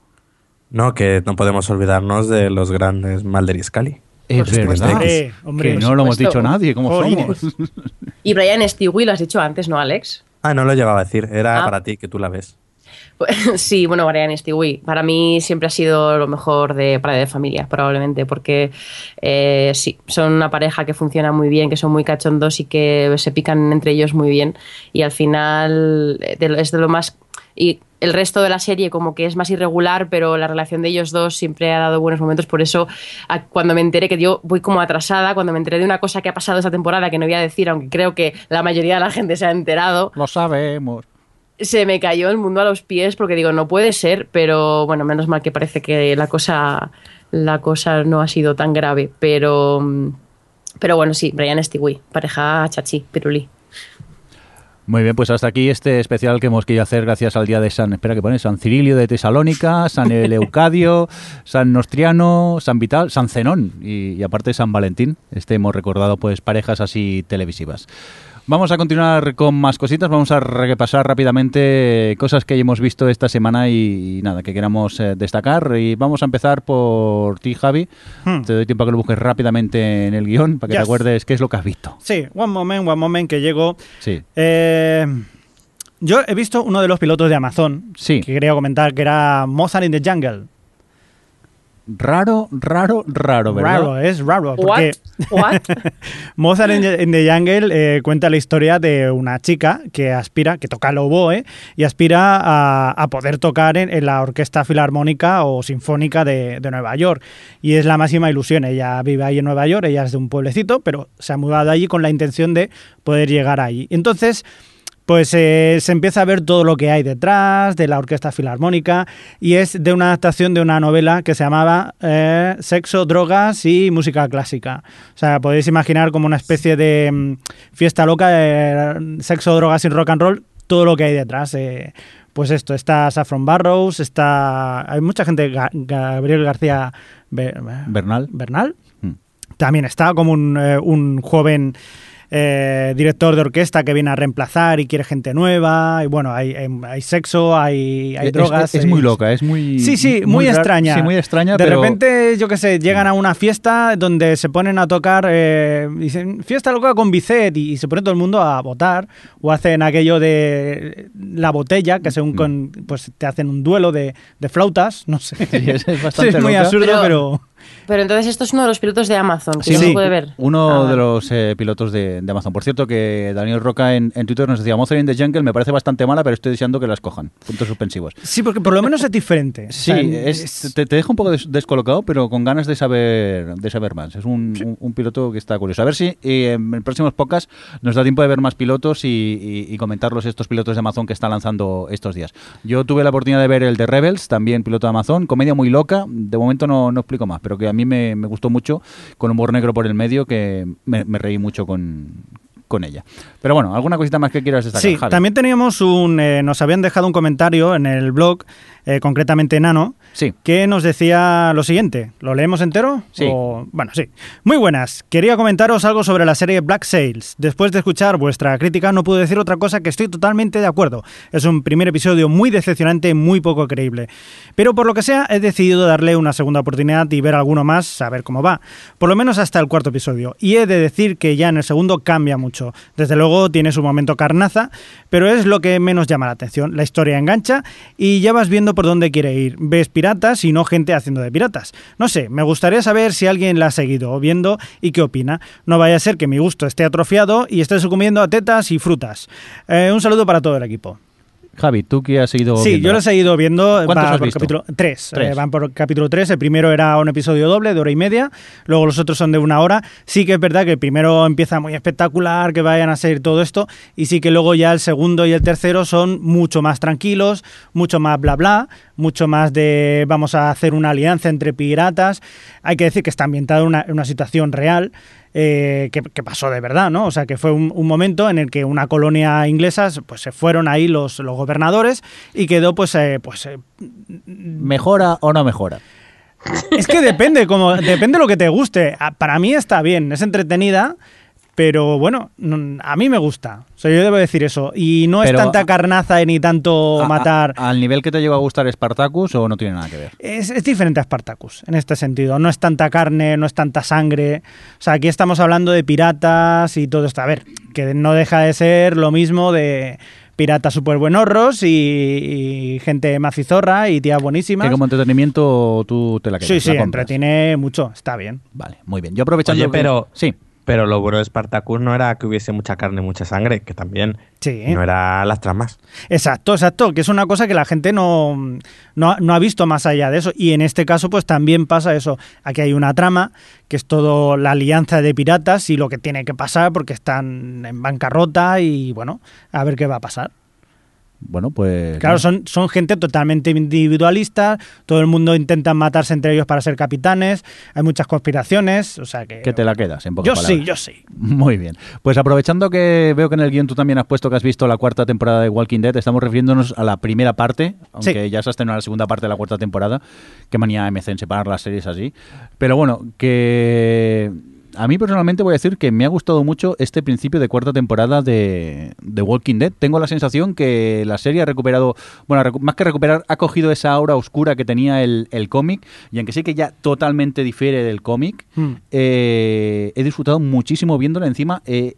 No, que no podemos olvidarnos de los grandes Mulder y Scully. Es verdad, Hombre, hombre, que no lo hemos dicho nadie, ¿cómo somos? Y Brian Stewie, lo has dicho antes, ¿no, Alex? Ah, no lo llevaba a decir, era Ah. para ti, que tú la ves. Pues, sí, bueno, Brian Stewie. Para mí siempre ha sido lo mejor de Padre de Familia, probablemente, porque eh, sí, son una pareja que funciona muy bien, que son muy cachondos y que se pican entre ellos muy bien. Y al final eh, es de lo más. Y el resto de la serie, como que es más irregular, pero la relación de ellos dos siempre ha dado buenos momentos. Por eso, a- cuando me enteré que yo voy como atrasada, cuando me enteré de una cosa que ha pasado esta temporada que no voy a decir, aunque creo que la mayoría de la gente se ha enterado, Lo sabemos. se me cayó el mundo a los pies porque digo, no puede ser, pero bueno, menos mal que parece que la cosa, la cosa no ha sido tan grave, pero, mm, pero bueno, sí, Brian Stewie, pareja chachi, pirulí. Muy bien, pues hasta aquí este especial que hemos querido hacer gracias al día de San, espera que pone, San Cirilio de Tesalónica, San Eleucadio, San Nostriano, San Vital, San Zenón y, y aparte San Valentín. Este hemos recordado pues parejas así televisivas. Vamos a continuar con más cositas, vamos a repasar rápidamente cosas que hemos visto esta semana y, y nada, que queramos eh, destacar. Y vamos a empezar por ti, Javi. Hmm. Te doy tiempo a que lo busques rápidamente en el guion para que te acuerdes qué es lo que has visto. Sí, one moment, one moment, que llego. Sí. Eh, yo he visto uno de los pilotos de Amazon Sí. que quería comentar, que era Mozart in the Jungle. Raro, raro, raro, ¿verdad? Raro, es raro. Porque What? What? Mozart in the, in the Jungle eh, cuenta la historia de una chica que aspira, que toca el oboe y aspira a, a poder tocar en, en la Orquesta Filarmónica o Sinfónica de, de Nueva York. Y es la máxima ilusión. Ella vive ahí en Nueva York, ella es de un pueblecito, pero se ha mudado allí con la intención de poder llegar ahí. Entonces, pues eh, se empieza a ver todo lo que hay detrás de la Orquesta Filarmónica y es de una adaptación de una novela que se llamaba eh, Sexo, Drogas y Música Clásica. O sea, podéis imaginar como una especie de mm, fiesta loca, de sexo, drogas y rock and roll, todo lo que hay detrás. eh. pues esto, está Saffron Barrows, está... Hay mucha gente, Ga- Gabriel García Be- Bernal. Bernal, Mm. también está como un, eh, un joven eh, director de orquesta que viene a reemplazar y quiere gente nueva. Y bueno, hay, hay, hay sexo, hay, hay Es- drogas. Es, muy loca, es muy. Sí, sí, muy, extraña. Sí, muy extraña, De pero. repente, yo qué sé, llegan a una fiesta donde se ponen a tocar, eh, dicen, fiesta loca con Bicet, y, y se pone todo el mundo a votar, o hacen aquello de la botella, que según con, pues te hacen un duelo de, de flautas, no sé. Sí, es- es Sí, bastante muy loca. absurdo, Pero- pero... Pero entonces esto es uno de los pilotos de Amazon, que Sí. no Sí. se puede ver. Uno Ah, de los eh, pilotos de, de Amazon. Por cierto, que Daniel Roca en, en Twitter nos decía: Mozart in the Jungle me parece bastante mala, pero estoy deseando que la escojan. Puntos suspensivos. Sí, porque por lo menos es diferente. Sí, O sea, es- te, te deja un poco des- descolocado, pero con ganas de saber de saber más. Es un, un- un piloto que está curioso. A ver si eh, en próximos podcasts nos da tiempo de ver más pilotos y, y- y comentarlos estos pilotos de Amazon que están lanzando estos días. Yo tuve la oportunidad de ver el de Rebels, también piloto de Amazon, comedia muy loca. De momento no, no explico más, pero que a mí me, me gustó mucho, con humor negro por el medio, que me, me reí mucho con, con ella. Pero bueno, ¿alguna cosita más que quieras destacar? Sí, Javi? también teníamos un... eh, nos habían dejado un comentario en el blog, eh, concretamente Nano, Sí. que nos decía lo siguiente. ¿Lo leemos entero? Sí. O- Bueno, sí. Muy buenas. Quería comentaros algo sobre la serie Black Sails. Después de escuchar vuestra crítica, no puedo decir otra cosa que estoy totalmente de acuerdo. Es un primer episodio muy decepcionante, muy poco creíble. Pero por lo que sea, he decidido darle una segunda oportunidad y ver alguno más, saber cómo va. Por lo menos hasta el cuarto episodio. Y he de decir que ya en el segundo cambia mucho. Desde luego tiene su momento carnaza, pero es lo que menos llama la atención. La historia engancha y ya vas viendo por dónde quiere ir. Ves piratas y no gente haciendo de piratas. No sé, me gustaría saber si alguien la ha seguido viendo y qué opina. No vaya a ser que mi gusto esté atrofiado y esté sucumbiendo a tetas y frutas. Eh, un saludo para todo el equipo. Javi, tú que has seguido. Sí, viendo? yo los he ido viendo. ¿Cuántos has por visto? capítulo tres. Tres. Eh, van por capítulo 3. El primero era un episodio doble de hora y media. Luego los otros son de una hora. Sí que es verdad que el primero empieza muy espectacular, que vayan a seguir todo esto. Y sí que luego ya el segundo y el tercero son mucho más tranquilos, mucho más bla bla, mucho más de vamos a hacer una alianza entre piratas. Hay que decir que está ambientado en una, en una situación real. Eh, que, que pasó de verdad, ¿no? O sea, que fue un, un momento en el que una colonia inglesa, pues se fueron ahí los, los gobernadores y quedó, pues, eh, pues eh, ¿Mejora o no mejora? es que depende, como, depende de lo que te guste. A- Para mí está bien, es entretenida, pero bueno, no- a mí me gusta. O sea, yo debo decir eso. Y no Pero es tanta carnaza ni tanto A- a- matar. ¿Al nivel que te llegó a gustar Spartacus o no tiene nada que ver? Es, es diferente a Spartacus en este sentido. No es tanta carne, no es tanta sangre. O sea, aquí estamos hablando de piratas y todo esto. A ver, que no deja de ser lo mismo de piratas súper buenorros y, y gente macizorra y tías buenísimas. Que como entretenimiento tú te la quedas. Sí, sí, entretiene mucho, está bien. Vale, muy bien. Yo aprovechando Oye, que- pero- Sí. Pero lo bueno de Spartacus no era que hubiese mucha carne y mucha sangre, que también Sí. no era las tramas. Exacto, exacto, que es una cosa que la gente no, no, no ha visto más allá de eso. Y en este caso, pues también pasa eso. Aquí hay una trama, que es todo la alianza de piratas y lo que tiene que pasar porque están en bancarrota y bueno, a ver qué va a pasar. Bueno, pues... Claro, no. son, son gente totalmente individualista, todo el mundo intenta matarse entre ellos para ser capitanes, hay muchas conspiraciones, o sea que... Que te la quedas, en pocas Yo palabras. sí, yo sí. Muy bien. Pues aprovechando que veo que en el guion tú también has puesto que has visto la cuarta temporada de Walking Dead, estamos refiriéndonos a la primera parte, aunque Sí. ya se ha estrenado la segunda parte de la cuarta temporada. Qué manía MC en separar las series así. Pero bueno, que a mí personalmente voy a decir que me ha gustado mucho este principio de cuarta temporada de, de Walking Dead. Tengo la sensación que la serie ha recuperado, bueno, recu- más que recuperar, ha cogido esa aura oscura que tenía el, el cómic, y aunque sí que ya totalmente difiere del cómic, Hmm. eh, he disfrutado muchísimo viéndola encima. eh,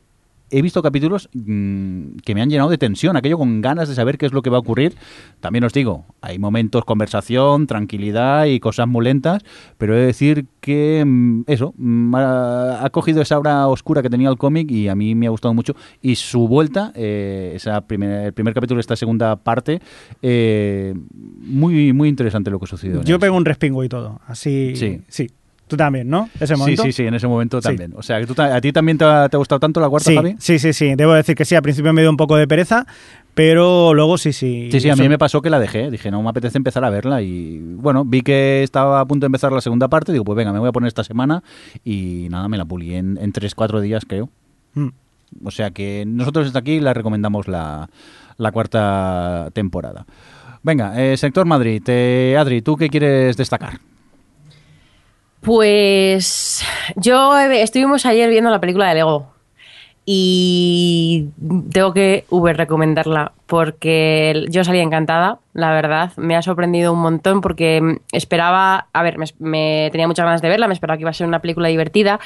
he visto capítulos mm, que me han llenado de tensión, aquello con ganas de saber qué es lo que va a ocurrir. También os digo, hay momentos conversación, tranquilidad y cosas muy lentas, pero he de decir que mm, eso, mm, ha, cogido esa aura oscura que tenía el cómic y a mí me ha gustado mucho. Y su vuelta, eh, esa primer, el primer capítulo de esta segunda parte, eh, muy, muy interesante lo que sucedió. Yo pego un respingo y todo, así... Sí. Sí. Tú también, ¿no? Ese Sí, momento. sí, sí, en ese momento Sí. también. O sea, que tú ¿a ti también te ha, te ha gustado tanto la cuarta, Sí, Javi? sí, sí, sí. Debo decir que sí. Al principio me dio un poco de pereza, pero luego sí, sí. Sí, sí, a mí me pasó que la dejé. Dije, no me apetece empezar a verla. Y bueno, vi que estaba a punto de empezar la segunda parte. Digo, pues venga, me voy a poner esta semana. Y nada, me la pulí en, en 3-4 días, creo. Mm. O sea que nosotros desde aquí la recomendamos la, la cuarta temporada. Venga, eh, sector Madrid. Eh, Adri, ¿tú qué quieres destacar? Pues yo eh, estuvimos ayer viendo la película de Lego y tengo que Uber recomendarla porque yo salí encantada, la verdad. Me ha sorprendido un montón porque esperaba, a ver, me, tenía muchas ganas de verla, me esperaba que iba a ser una película divertida,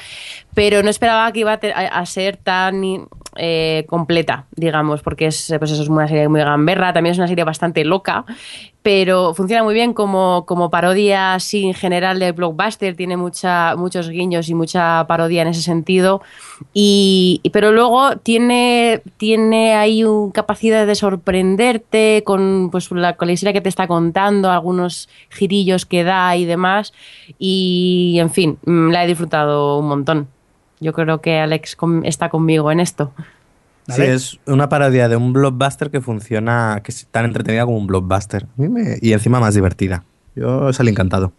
pero no esperaba que iba a ser tan eh, completa, digamos, porque es, pues eso es una serie muy gamberra, también es una serie bastante loca, pero funciona muy bien como, como parodia así en general de blockbuster, tiene mucha, muchos guiños y mucha parodia en ese sentido, y, y- pero luego tiene, tiene ahí una capacidad de sorprenderte con, pues, la, con la historia que te está contando, algunos girillos que da y demás, y en fin, mm, la he disfrutado un montón. Yo creo que Alex está conmigo en esto. Sí, es una parodia de un blockbuster que funciona, que es tan entretenida como un blockbuster. Me- y encima más divertida. Yo salí encantado.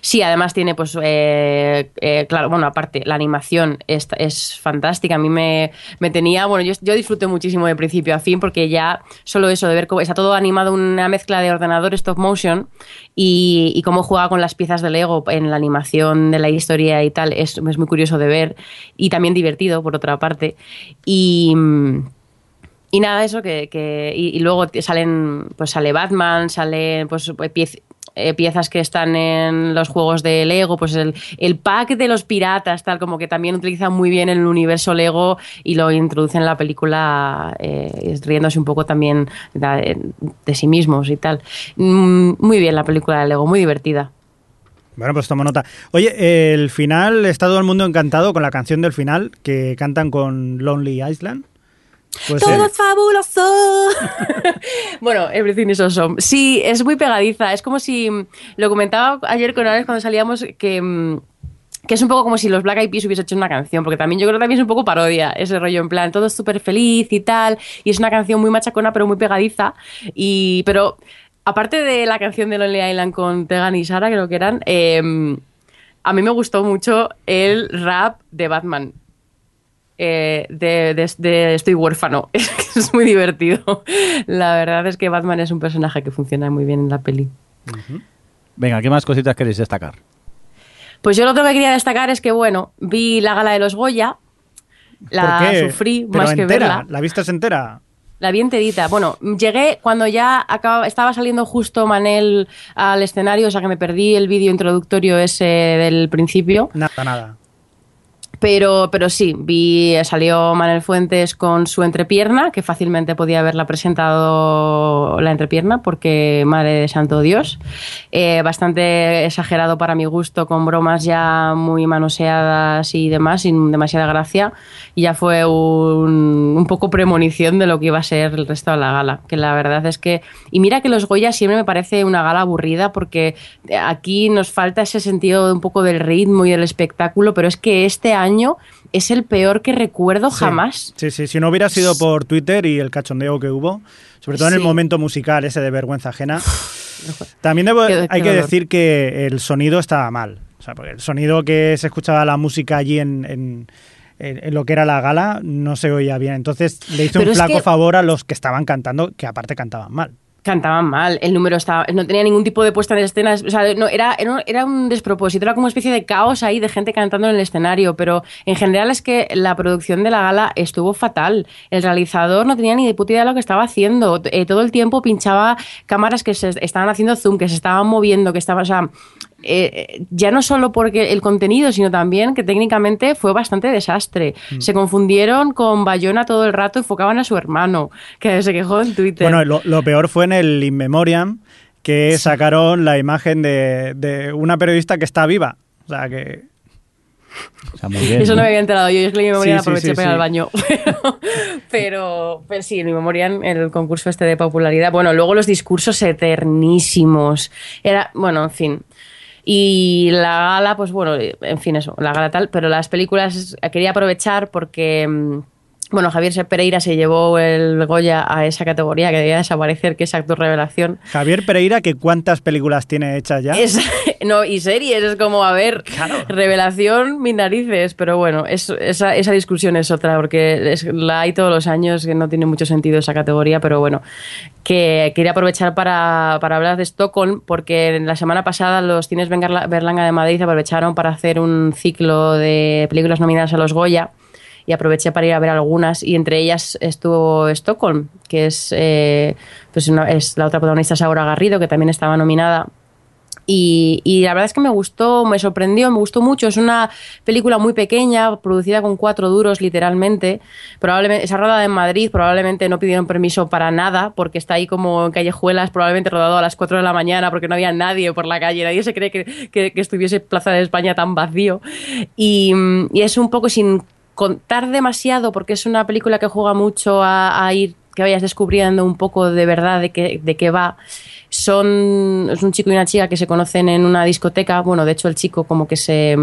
Sí, además tiene, pues, eh, eh, claro, bueno, aparte, la animación es, es fantástica. A mí me, me tenía, bueno, yo, yo disfruté muchísimo de principio a fin porque ya solo eso de ver cómo está todo animado, una mezcla de ordenador stop motion y, cómo juega con las piezas de Lego en la animación de la historia y tal, es, es muy curioso de ver y también divertido, por otra parte. Y. y nada, eso que, que y, luego salen, pues sale Batman, salen pues piez- eh, piezas que están en los juegos de Lego, pues el, el pack de los piratas, tal como que también utilizan muy bien el universo Lego y lo introducen en la película eh, riéndose un poco también de, de sí mismos y tal. Mm, Muy bien la película de Lego, muy divertida. Bueno, pues tomo nota. Oye, el final, está todo el mundo encantado con la canción del final que cantan con Lonely Island. Pues, Todo es fabuloso. bueno, Everything is awesome. Sí, es muy pegadiza. Es como si mm, lo comentaba ayer con Alex cuando salíamos que mm, que es un poco como si los Black Eyed Peas hubiese hecho una canción, porque también yo creo que también es un poco parodia ese rollo, en plan, todo es súper feliz y tal, y es una canción muy machacona pero muy pegadiza, y pero aparte de la canción de Lonely Island con Tegan y Sara, creo que eran, eh, a mí me gustó mucho el rap de Batman. Eh, de, de- de Estoy huérfano. Es, muy divertido. La verdad es que Batman es un personaje que funciona muy bien en la peli. Venga, ¿qué más cositas queréis destacar? Pues yo lo otro que quería destacar es que, bueno, vi la gala de los Goya, la sufrí Pero más que verla. ¿La viste entera? La vi enterita. Bueno, llegué cuando ya acaba- estaba saliendo justo Manel al escenario, o sea que me perdí el vídeo introductorio ese del principio. Nada, nada. Pero, pero sí, vi, salió Manuel Fuentes con su entrepierna, que fácilmente podía haberla presentado la entrepierna, porque madre de santo Dios. Eh, bastante exagerado para mi gusto, con bromas ya muy manoseadas y demás, sin demasiada gracia. Y ya fue un, un poco premonición de lo que iba a ser el resto de la gala. Que la verdad es que. Y mira que los Goya siempre me parece una gala aburrida, porque aquí nos falta ese sentido un poco del ritmo y del espectáculo, pero es que este año es el peor que recuerdo jamás. Sí, sí, si no hubiera sido por Twitter y el cachondeo que hubo, sobre todo en el Sí. momento musical ese de vergüenza ajena, también debo- hay que decir que el sonido estaba mal. O sea, porque el sonido que se escuchaba la música allí en, en- en- en lo que era la gala no se oía bien. Entonces le hizo Pero un flaco que- favor a los que estaban cantando, que aparte cantaban mal. Cantaban mal, el número estaba, no tenía ningún tipo de puesta en escena, o sea, no, era, era, un despropósito, era como una especie de caos ahí de gente cantando en el escenario, pero en general es que la producción de la gala estuvo fatal. El realizador no tenía ni de puta idea de lo que estaba haciendo, Eh, todo el tiempo pinchaba cámaras que se estaban haciendo zoom, que se estaban moviendo, que estaban, o sea, eh, ya no solo porque el contenido, sino también que técnicamente fue bastante desastre. Mm. Se confundieron con Bayona todo el rato, enfocaban a su hermano, que se quejó en Twitter. Bueno, lo, lo peor fue en el In Memoriam, que sacaron la imagen de, de una periodista que está viva. O sea, que O sea, muy bien. Eso no ¿no? me había enterado yo, es que mi memoria Sí, aproveché sí, para ir sí. al baño. Pero, pero, pero sí, mi memoria en el concurso este de popularidad. Bueno, luego los discursos eternísimos. Era, bueno, en fin. Y la gala, pues bueno, en fin, eso, la gala tal, pero las películas quería aprovechar porque. Bueno, Javier Pereira se llevó el Goya a esa categoría que debía desaparecer, que es actor revelación. Javier Pereira, que cuántas películas tiene hechas ya. Es- no, y series, es como, a ver, revelación, mis narices, pero bueno, es- esa, esa discusión es otra, porque es- la hay todos los años, que no tiene mucho sentido esa categoría, pero bueno, que quería aprovechar para, para hablar de Stockholm, porque en la semana pasada los cines Berlanga de Madrid aprovecharon para hacer un ciclo de películas nominadas a los Goya y aproveché para ir a ver algunas y entre ellas estuvo Stockholm, que es, eh, pues una- es la otra protagonista Saura Garrido, que también estaba nominada. Y, y la verdad es que me gustó, me sorprendió, me gustó mucho. Es una película muy pequeña, producida con cuatro duros, literalmente. Probablemente, está rodada en Madrid, probablemente no pidieron permiso para nada, porque está ahí como en callejuelas, probablemente rodado a las 4 de la mañana, porque no había nadie por la calle, nadie se cree que, que- que estuviese Plaza de España tan vacío. Y, y es un poco sin contar demasiado, porque es una película que juega mucho a, ir que vayas descubriendo un poco de verdad de qué, de qué va. Son, es un chico y una chica que se conocen en una discoteca. Bueno, de hecho, el chico como que se,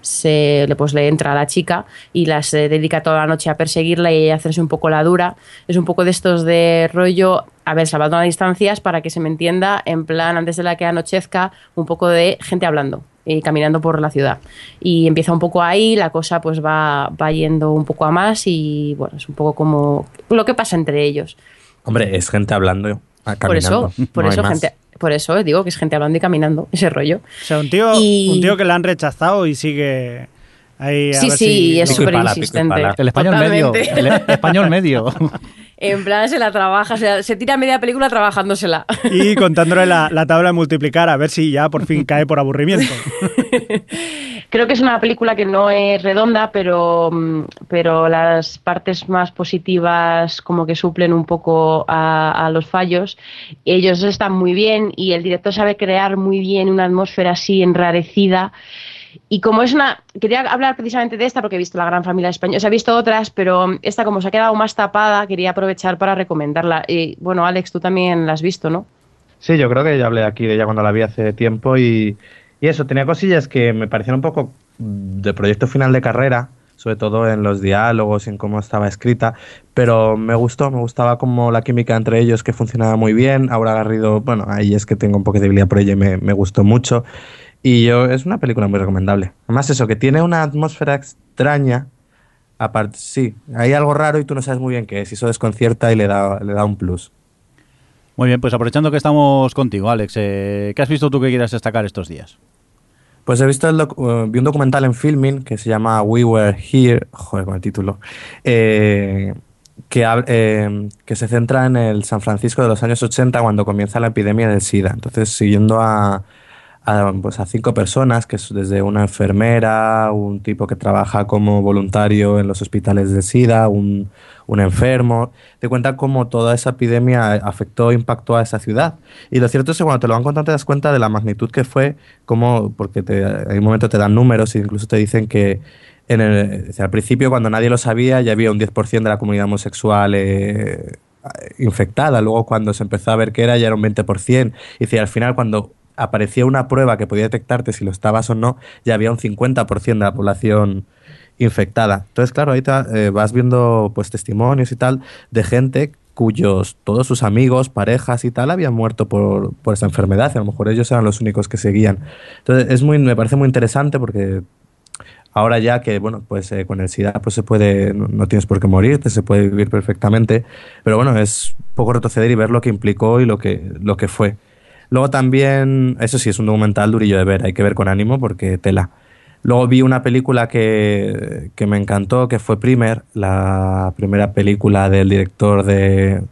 se le, pues, le entra a la chica y la se dedica toda la noche a perseguirla y hacerse un poco la dura. Es un poco de estos de rollo, a ver, salvando las distancias para que se me entienda, en plan, antes de la que anochezca, un poco de gente hablando y caminando por la ciudad. Y empieza un poco ahí, la cosa pues va, va yendo un poco a más y bueno, es un poco como lo que pasa entre ellos. Hombre, es gente hablando. ah, Por eso, caminando, por no eso, gente, por eso digo que es gente hablando y caminando, ese rollo. O sea, un tío, Y- un tío que le han rechazado y sigue ahí. a Sí, ver sí, si- es súper insistente. El español medio. Totalmente. El español medio. En plan, se la trabaja, se, se tira media película trabajándosela. Y contándole la, la tabla de multiplicar a ver si ya por fin cae por aburrimiento. Creo que es una película que no es redonda, pero, mm, pero las partes más positivas como que suplen un poco a, a los fallos. Ellos están muy bien y el director sabe crear muy bien una atmósfera así enrarecida. Y como es una. Quería hablar precisamente de esta porque he visto La Gran Familia Española. O sea, he visto otras, pero esta, como se ha quedado más tapada, quería aprovechar para recomendarla. Y bueno, Alex, tú también la has visto, ¿no? Sí, yo creo que ya hablé aquí de ella cuando la vi hace tiempo y, y eso, tenía cosillas que me parecían un poco de proyecto final de carrera, sobre todo en los diálogos en cómo estaba escrita, pero me gustó, me gustaba como la química entre ellos que funcionaba muy bien. Aura Garrido, bueno, ahí es que tengo un poco de debilidad por ella y me, me gustó mucho. Y yo, es una película muy recomendable. Además, eso, que tiene una atmósfera extraña. Aparte, sí, hay algo raro y tú no sabes muy bien qué es. Y eso desconcierta y le da, le da un plus. Muy bien, pues aprovechando que estamos contigo, Alex, eh, ¿qué has visto tú que quieras destacar estos días? Pues he visto el eh, vi un documental en Filming que se llama We Were Here, joder con el título, eh, que, eh, que se centra en el San Francisco de los años 80 cuando comienza la epidemia del SIDA. Entonces, siguiendo a, a, pues, a cinco personas, que es desde una enfermera, un tipo que trabaja como voluntario en los hospitales de SIDA, un, un enfermo. Te cuenta cómo toda esa epidemia afectó, impactó a esa ciudad. Y lo cierto es que cuando te lo van contando te das cuenta de la magnitud que fue, como, porque te, hay un momento te dan números e incluso te dicen que en el, al principio, cuando nadie lo sabía, ya había un 10% de la comunidad homosexual eh, infectada. Luego, cuando se empezó a ver que era, ya era un 20%. Y decía, al final, cuando aparecía una prueba que podía detectarte si lo estabas o no, ya había un 50% de la población infectada. Entonces, claro, ahí eh, vas viendo pues testimonios y tal de gente cuyos todos sus amigos, parejas y tal habían muerto por, por esa enfermedad a lo mejor ellos eran los únicos que seguían. Entonces, es muy, me parece muy interesante porque ahora ya que, bueno, pues eh, con el SIDA pues se puede, no, tienes por qué morirte, se puede vivir perfectamente, pero bueno, es poco retroceder y ver lo que implicó y lo que, lo que fue. Luego también, eso sí, es un documental durillo de ver, hay que ver con ánimo porque tela. Luego vi una película que, que me encantó, que fue Primer, la primera película del director de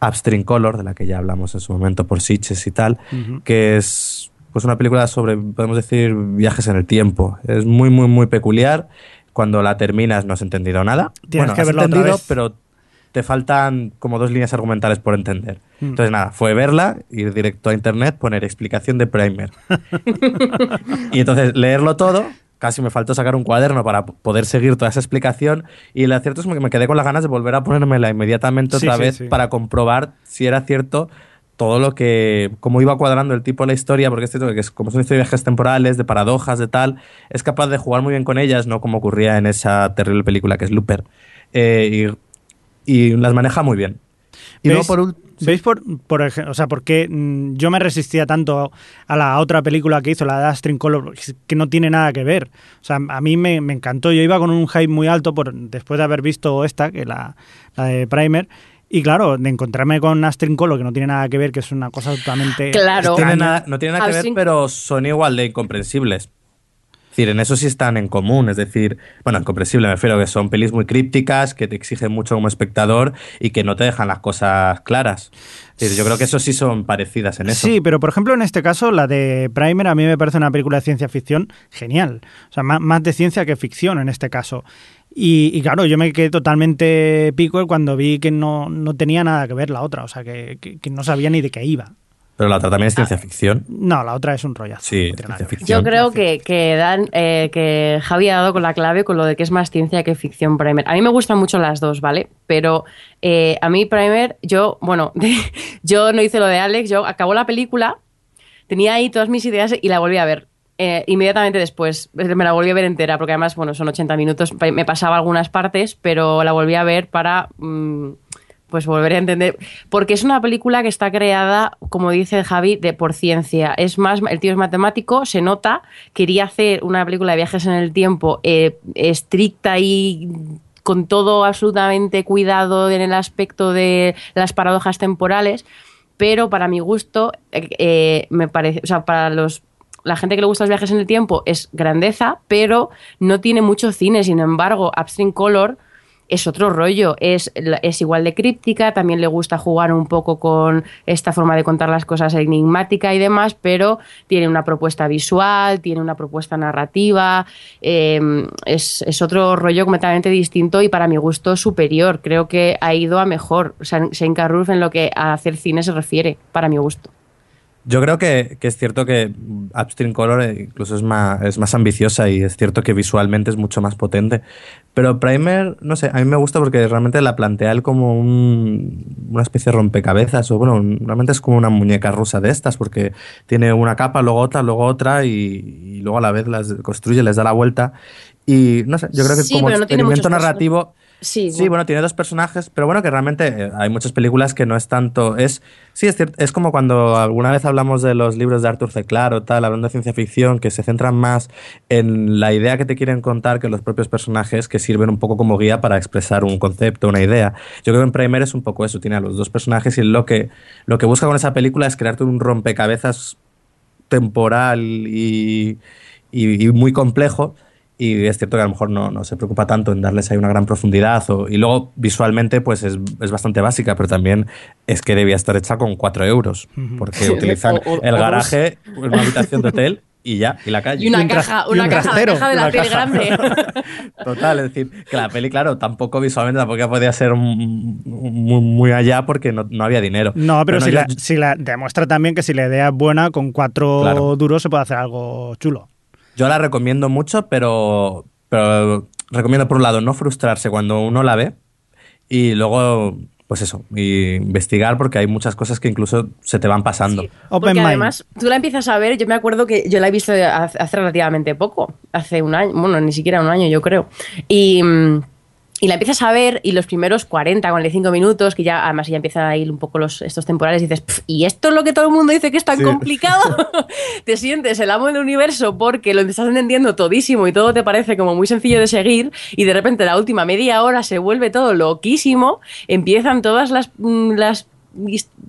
Upstream Color, de la que ya hablamos en su momento por Sitches y tal, que es pues una película sobre, podemos decir, viajes en el tiempo. Es muy, muy, muy peculiar. Cuando la terminas no has entendido nada. Tienes bueno, que has verla otra entendido, vez. pero te faltan como dos líneas argumentales por entender. Mm. Entonces, nada, fue verla, ir directo a internet, poner explicación de primer. y entonces leerlo todo. Casi me faltó sacar un cuaderno para poder seguir toda esa explicación. Y lo cierto es que me quedé con las ganas de volver a ponérmela inmediatamente otra sí, vez sí. para comprobar si era cierto todo lo que. cómo iba cuadrando el tipo la historia, porque es cierto que es, como son historias de viajes temporales, de paradojas, de tal, es capaz de jugar muy bien con ellas, no como ocurría en esa terrible película que es Looper. Eh, y, y las maneja muy bien. Y luego ¿Veis, por ul- ¿veis por, por ej- o sea, por qué mm, yo me resistía tanto a la otra película que hizo, la de Astrid Color, que no tiene nada que ver? O sea, a mí me, me encantó. Yo iba con un hype muy alto por, después de haber visto esta, que la, la de Primer. Y claro, de encontrarme con Astrid Color, que no tiene nada que ver, que es una cosa totalmente. Claro. tiene extraña. nada- no tiene nada que ver, pero son igual de incomprensibles. Decir, en eso sí están en común. Es decir, bueno, incomprensible me refiero que son pelis muy crípticas, que te exigen mucho como espectador y que no te dejan las cosas claras. Yo creo que eso sí son parecidas en eso. Sí, pero por ejemplo en este caso la de Primer a mí me parece una película de ciencia ficción genial. O sea, más, más de ciencia que ficción en este caso. Y, y claro, yo me quedé totalmente pico cuando vi que no, no tenía nada que ver la otra. O sea, que, que- que no sabía ni de qué iba. Pero la otra también es Ah. ciencia ficción. No, la otra es un rollazo. Sí, ciencia ficción. Yo creo que, que, Dan, eh, que Javi ha dado con la clave con lo de que es más ciencia que ficción Primer. A mí me gustan mucho las dos, ¿vale? Pero eh, a mí Primer, yo, bueno, yo no hice lo de Alex, yo acabó la película, tenía ahí todas mis ideas y la volví a ver. Eh, inmediatamente después me la volví a ver entera, porque además, bueno, son 80 minutos, me pasaba algunas partes, pero la volví a ver para... mm, pues volver a entender. Porque es una película que está creada, como dice Javi, de por ciencia. Es más, el tío es matemático, se nota, quería hacer una película de viajes en el tiempo eh, estricta y con todo absolutamente cuidado en el aspecto de las paradojas temporales, pero para mi gusto, eh, eh, me parece, o sea, para los la gente que le gusta los viajes en el tiempo es grandeza, pero no tiene mucho cine. Sin embargo, Upstream Color es otro rollo, es, es igual de críptica, también le gusta jugar un poco con esta forma de contar las cosas enigmática y demás, pero tiene una propuesta visual, tiene una propuesta narrativa, eh, es, es otro rollo completamente distinto y para mi gusto superior. Creo que ha ido a mejor, Shane Carruth en lo que a hacer cine se refiere, para mi gusto. Yo creo que, que es cierto que Upstream Color eh, incluso es más, es más ambiciosa y es cierto que visualmente es mucho más potente. Pero Primer, no sé, a mí me gusta porque realmente la plantea él como un- una especie de rompecabezas, o bueno, realmente es como una muñeca rusa de estas, porque tiene una capa, luego otra, luego otra, y, y luego a la vez las construye, les da la vuelta. Y no sé, yo creo que Sí, como experimento narrativo. Sí, Sí, bueno, tiene dos personajes, pero bueno, que realmente eh, hay muchas películas que no es tanto. Es, sí, es cierto, es como cuando alguna vez hablamos de los libros de Arthur C. Clarke o tal, hablando de ciencia ficción, que se centran más en la idea que te quieren contar que los propios personajes que sirven un poco como guía para expresar un concepto, una idea. Yo creo que en Primer es un poco eso, tiene a los dos personajes y lo que, lo que busca con esa película es crearte un rompecabezas temporal y, y- y muy complejo y es cierto que a lo mejor no, no se preocupa tanto en darles ahí una gran profundidad o- y luego visualmente pues es, es bastante básica, pero también es que debía estar hecha con 4 euros porque utilizan O- o- el o garaje, una habitación de hotel y ya, y la calle. Y una caja, y una un caja, trastero, caja de la caja. grande. Total, es decir, que la peli, claro, tampoco visualmente tampoco podía ser muy, muy allá porque no, no había dinero. No, pero, si, yo- la, si la demuestra también que si la idea es buena, con cuatro Claro. duros se puede hacer algo chulo. Yo la recomiendo mucho, pero, pero recomiendo por un lado no frustrarse cuando uno la ve y luego, pues eso, y investigar porque hay muchas cosas que incluso se te van pasando. Sí, Open porque mind. además tú la empiezas a ver, yo me acuerdo que yo la he visto hace hace relativamente poco, hace un año, bueno, ni siquiera un año yo creo. Y, mm, y la empiezas a ver y los primeros 40, 45 minutos, que ya además ya empiezan a ir un poco los, estos temporales, y dices, "Pf, ¿y esto es lo que todo el mundo dice que es tan Sí. complicado? te sientes el amo del universo porque lo estás entendiendo todísimo y todo te parece como muy sencillo de seguir y de repente la última media hora se vuelve todo loquísimo, empiezan todas las... mm, las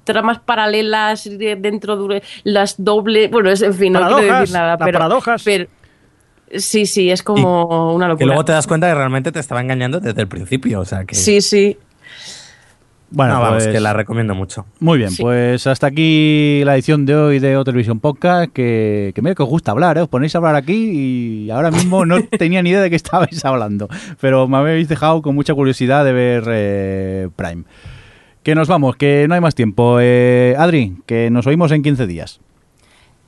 tramas paralelas de- dentro de las dobles bueno es en fin no quiero Paradojas, decir nada pero, paradojas. pero- sí sí es como una Que locura luego te das cuenta que realmente te estaba engañando desde el principio. O sea que. sí sí Bueno, No, vamos, pues, que la recomiendo mucho. Muy bien, Sí. pues hasta aquí la edición de hoy de O Televisión Podcast, que, que mira que os gusta hablar, ¿eh? os ponéis a hablar aquí y ahora mismo no tenía ni idea de qué estabais hablando, pero me habéis dejado con mucha curiosidad de ver eh, Prime. Que nos vamos, que no hay más tiempo. Eh, Adri, que nos oímos en 15 días.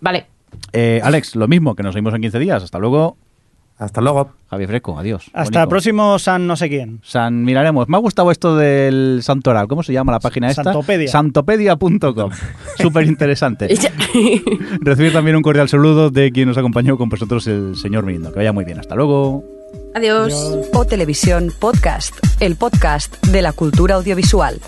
vale Eh, Alex, lo mismo, que nos oímos en 15 días. Hasta luego. Hasta luego. Javier Fresco, adiós. Hasta Bonico. el próximo San no sé quién. San miraremos. Me ha gustado esto del santoral. ¿Cómo se llama la página esta? Santopedia. Santopedia.com. Súper interesante. Recibir también un cordial saludo de quien nos acompañó con vosotros, el señor Mirindo. Que vaya muy bien. Hasta luego. adiós. O Televisión Podcast, el podcast de la cultura audiovisual.